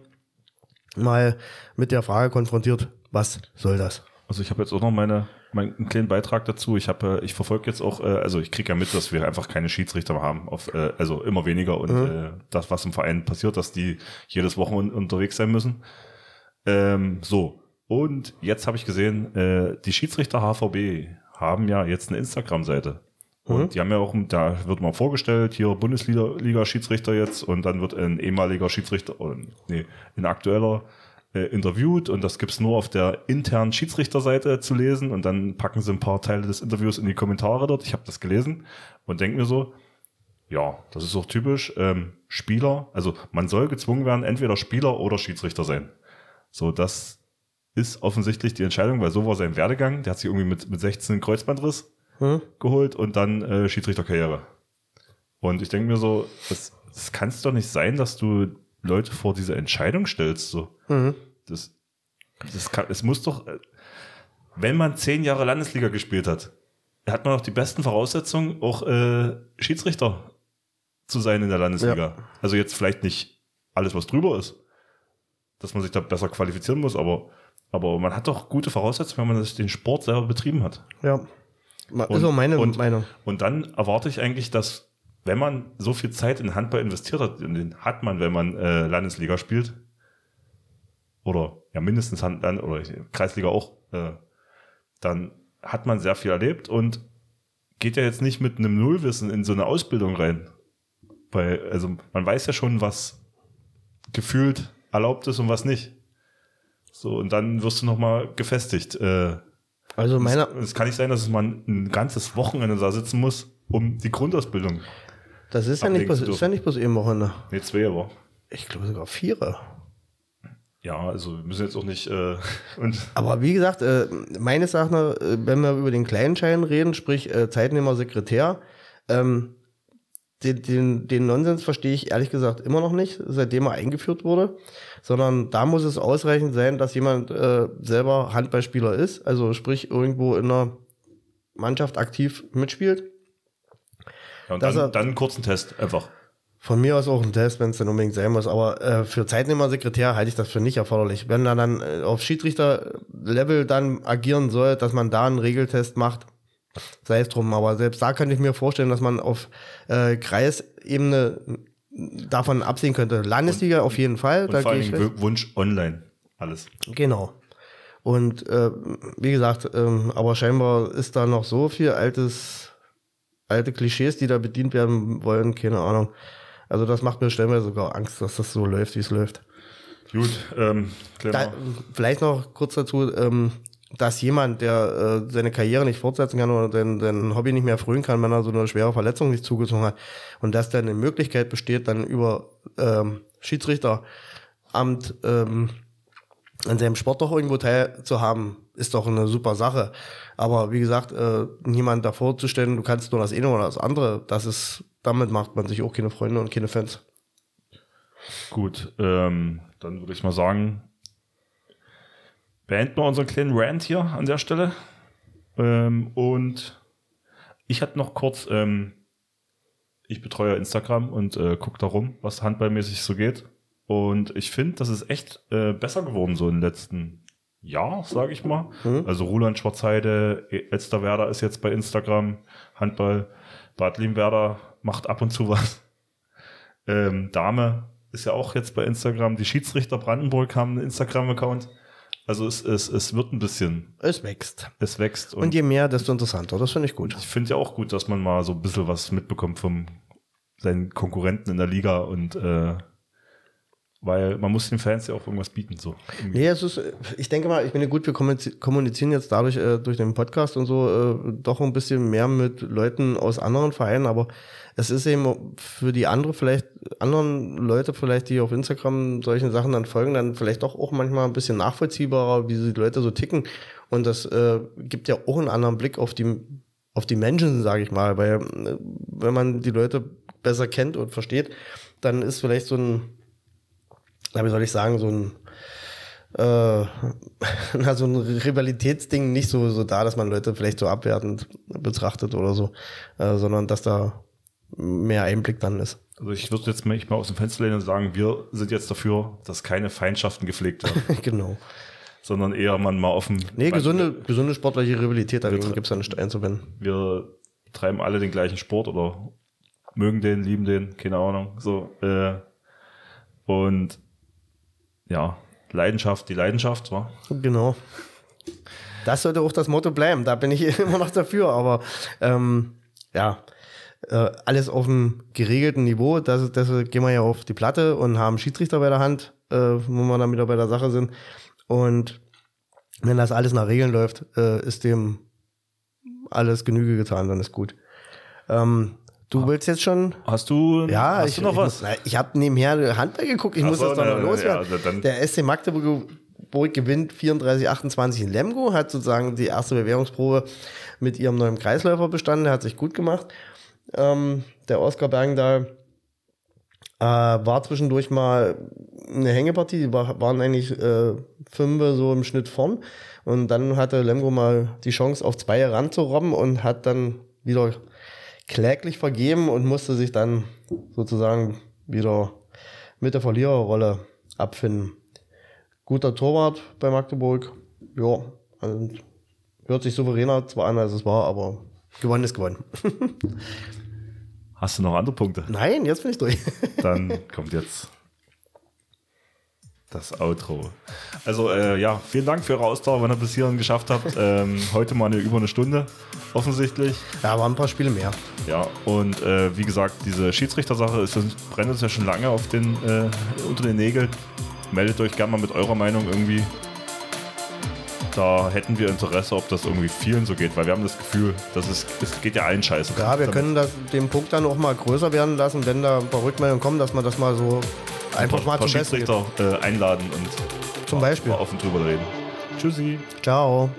mal mit der Frage konfrontiert, was soll das? Also ich habe jetzt auch noch meine, meinen einen kleinen Beitrag dazu. Ich habe, äh, ich verfolge jetzt auch, äh, also ich kriege ja mit, dass wir einfach keine Schiedsrichter mehr haben, auf, äh, also immer weniger und äh, das, was im Verein passiert, dass die jedes Wochenende unterwegs sein müssen. Ähm, so und jetzt habe ich gesehen, äh, die Schiedsrichter HVB haben ja jetzt eine Instagram-Seite. Und die haben ja auch, da wird mal vorgestellt, hier Bundesliga-Schiedsrichter jetzt und dann wird ein ehemaliger Schiedsrichter, oder, nee, ein aktueller äh, interviewt und das gibt's nur auf der internen Schiedsrichterseite zu lesen und dann packen sie ein paar Teile des Interviews in die Kommentare dort. Ich habe das gelesen und denke mir so, ja, das ist auch typisch, ähm, Spieler, also man soll gezwungen werden, entweder Spieler oder Schiedsrichter sein. So, das ist offensichtlich die Entscheidung, weil so war sein Werdegang. Der hat sich irgendwie mit, mit 16 einen Kreuzbandriss Hm? geholt und dann äh, Schiedsrichterkarriere. Und ich denke mir so, das, das kann es doch nicht sein, dass du Leute vor diese Entscheidung stellst. So. Mhm. Das, das kann, es muss doch, äh, wenn man zehn Jahre Landesliga gespielt hat, hat man doch die besten Voraussetzungen, auch äh, Schiedsrichter zu sein in der Landesliga. Also jetzt vielleicht nicht alles, was drüber ist, dass man sich da besser qualifizieren muss, aber, aber man hat doch gute Voraussetzungen, wenn man das, den Sport selber betrieben hat. Ja. Ma- Und- ist auch meine und- Meinung. Und dann erwarte ich eigentlich, dass, wenn man so viel Zeit in Handball investiert hat, den hat man, wenn man äh, Landesliga spielt, oder ja mindestens Hand, oder Kreisliga auch, äh, dann hat man sehr viel erlebt und geht ja jetzt nicht mit einem Nullwissen in so eine Ausbildung rein. Weil, also man weiß ja schon, was gefühlt erlaubt ist und was nicht. So, und dann wirst du nochmal gefestigt. Äh, Also meiner, es kann nicht sein, dass man ein ganzes Wochenende da sitzen muss, um die Grundausbildung. Das ist ja nicht bloß, ist ja nicht bloß eben Wochenende. Nee, zwei aber. Ich glaube sogar vier. Ja, also wir müssen jetzt auch nicht äh, und Aber wie gesagt, äh, meines Erachtens, äh, wenn wir über den kleinen Schein reden, sprich äh, Zeitnehmer Sekretär, ähm, den, den, den Nonsens verstehe ich ehrlich gesagt immer noch nicht, seitdem er eingeführt wurde, sondern da muss es ausreichend sein, dass jemand äh, selber Handballspieler ist, also sprich irgendwo in einer Mannschaft aktiv mitspielt. Ja, und Dass er- dann, dann einen kurzen Test einfach. Von mir aus auch ein Test, wenn es dann unbedingt sein muss. Aber äh, für Zeitnehmersekretär halte ich das für nicht erforderlich. Wenn er dann äh, auf Schiedsrichter-Level dann agieren soll, dass man da einen Regeltest macht, sei es drum. Aber selbst da könnte ich mir vorstellen, dass man auf äh, Kreisebene davon absehen könnte. Landesliga auf jeden Fall. Und da vor allem. Wunsch online. Alles. Genau. Und äh, wie gesagt, ähm, aber scheinbar ist da noch so viel altes, alte Klischees, die da bedient werden wollen, keine Ahnung. Also das macht mir stellenweise sogar Angst, dass das so läuft, wie es läuft. Gut, ähm, Da, vielleicht noch kurz dazu, ähm, dass jemand, der äh, seine Karriere nicht fortsetzen kann oder sein, sein Hobby nicht mehr frühen kann, wenn er so eine schwere Verletzung sich zugezogen hat und dass dann eine Möglichkeit besteht, dann über ähm, Schiedsrichteramt ähm, an seinem Sport doch irgendwo teilzuhaben, ist doch eine super Sache. Aber wie gesagt, äh, niemand davor zu stellen, du kannst nur das eine oder das andere, das ist, damit macht man sich auch keine Freunde und keine Fans. gut. Ähm, dann würde ich mal sagen, beenden wir unseren kleinen Rant hier an der Stelle. Ähm, und ich hatte noch kurz, ähm, ich betreue Instagram und äh, gucke da rum, was handballmäßig so geht. Und ich finde, das ist echt äh, besser geworden so im letzten Jahr, sage ich mal. Mhm. Also Roland Schwarzheide, Elsterwerder ist jetzt bei Instagram, Handball, Bad Limwerder macht ab und zu was. Ähm, Dame ist ja auch jetzt bei Instagram. Die Schiedsrichter Brandenburg haben einen Instagram-Account. Also es, es, es wird ein bisschen, Es wächst. es wächst. Und je mehr, desto interessanter. Das finde ich gut. Ich finde ja auch gut, dass man mal so ein bisschen was mitbekommt vom seinen Konkurrenten in der Liga und äh, weil man muss den Fans ja auch irgendwas bieten. So. Nee, es ist, ich denke mal, ich meine, gut, wir kommuniz- kommunizieren jetzt dadurch, äh, durch den Podcast und so, äh, doch ein bisschen mehr mit Leuten aus anderen Vereinen, aber es ist eben für die andere vielleicht, anderen Leute vielleicht, die auf Instagram solchen Sachen dann folgen, dann vielleicht doch auch manchmal ein bisschen nachvollziehbarer, wie die Leute so ticken. Und das äh, gibt ja auch einen anderen Blick auf die, auf die Menschen, sage ich mal, weil äh, wenn man die Leute besser kennt und versteht, dann ist vielleicht so ein, ja, wie soll ich sagen, so ein äh, na, so ein Rivalitätsding nicht so, so da, dass man Leute vielleicht so abwertend betrachtet oder so, äh, sondern dass da mehr Einblick dann ist. Also ich würde jetzt mich mal aus dem Fenster lehnen und sagen, wir sind jetzt dafür, dass keine Feindschaften gepflegt werden, genau. sondern eher man mal offen. Nee, gesunde, gesunde sportliche Rivalität dagegen gibt es da nicht einzuwenden. Wir treiben alle den gleichen Sport oder mögen den, lieben den, keine Ahnung. So, äh, und ja, Leidenschaft, die Leidenschaft, war. Genau. Das sollte auch das Motto bleiben. Da bin ich immer noch dafür. Aber ähm, ja, äh, alles auf einem geregelten Niveau. Das, das gehen wir ja auf die Platte und haben Schiedsrichter bei der Hand, äh, wo wir dann wieder bei der Sache sind. Und wenn das alles nach Regeln läuft, äh, ist dem alles Genüge getan, dann ist gut. Ähm, du willst jetzt schon Hast du, ja, hast ich, du noch ich, was? muss- Ich habe nebenher Handball geguckt, ich Ach muss so, das doch na, noch loswerden. ja, dann- Der SC Magdeburg gewinnt 34-28 in Lemgo, hat sozusagen die erste Bewährungsprobe mit ihrem neuen Kreisläufer bestanden, der hat sich gut gemacht. Ähm, der Oskar Bergendahl äh, war zwischendurch mal eine Hängepartie, die war, waren eigentlich äh, fünf so im Schnitt vorn. Und dann hatte Lemgo mal die Chance, auf zwei ranzurobben und hat dann wieder kläglich vergeben und musste sich dann sozusagen wieder mit der Verliererrolle abfinden. Guter Torwart bei Magdeburg, ja, und hört sich souveräner zwar an, als es war, aber gewonnen ist gewonnen. Hast du noch andere Punkte? Nein, jetzt bin ich durch. Dann kommt jetzt das Outro. Also äh, ja, vielen Dank für eure Ausdauer, wenn ihr bis hierhin geschafft habt. Ähm, heute mal eine über eine Stunde, offensichtlich. Ja, waren ein paar Spiele mehr. Ja, und äh, wie gesagt, diese Schiedsrichtersache ist, brennt uns ja schon lange auf den, äh, unter den Nägeln. Meldet euch gerne mal mit eurer Meinung irgendwie. Da hätten wir Interesse, ob das irgendwie vielen so geht, weil wir haben das Gefühl, dass es, es geht ja allen scheiße. Ja, wir können das, den Punkt dann auch mal größer werden lassen, wenn da ein paar Rückmeldungen kommen, dass man das mal so einfach ein mal paar zum Besten gibt. Äh, einladen und Zum mal- Beispiel. mal offen drüber reden. Tschüssi. Ciao.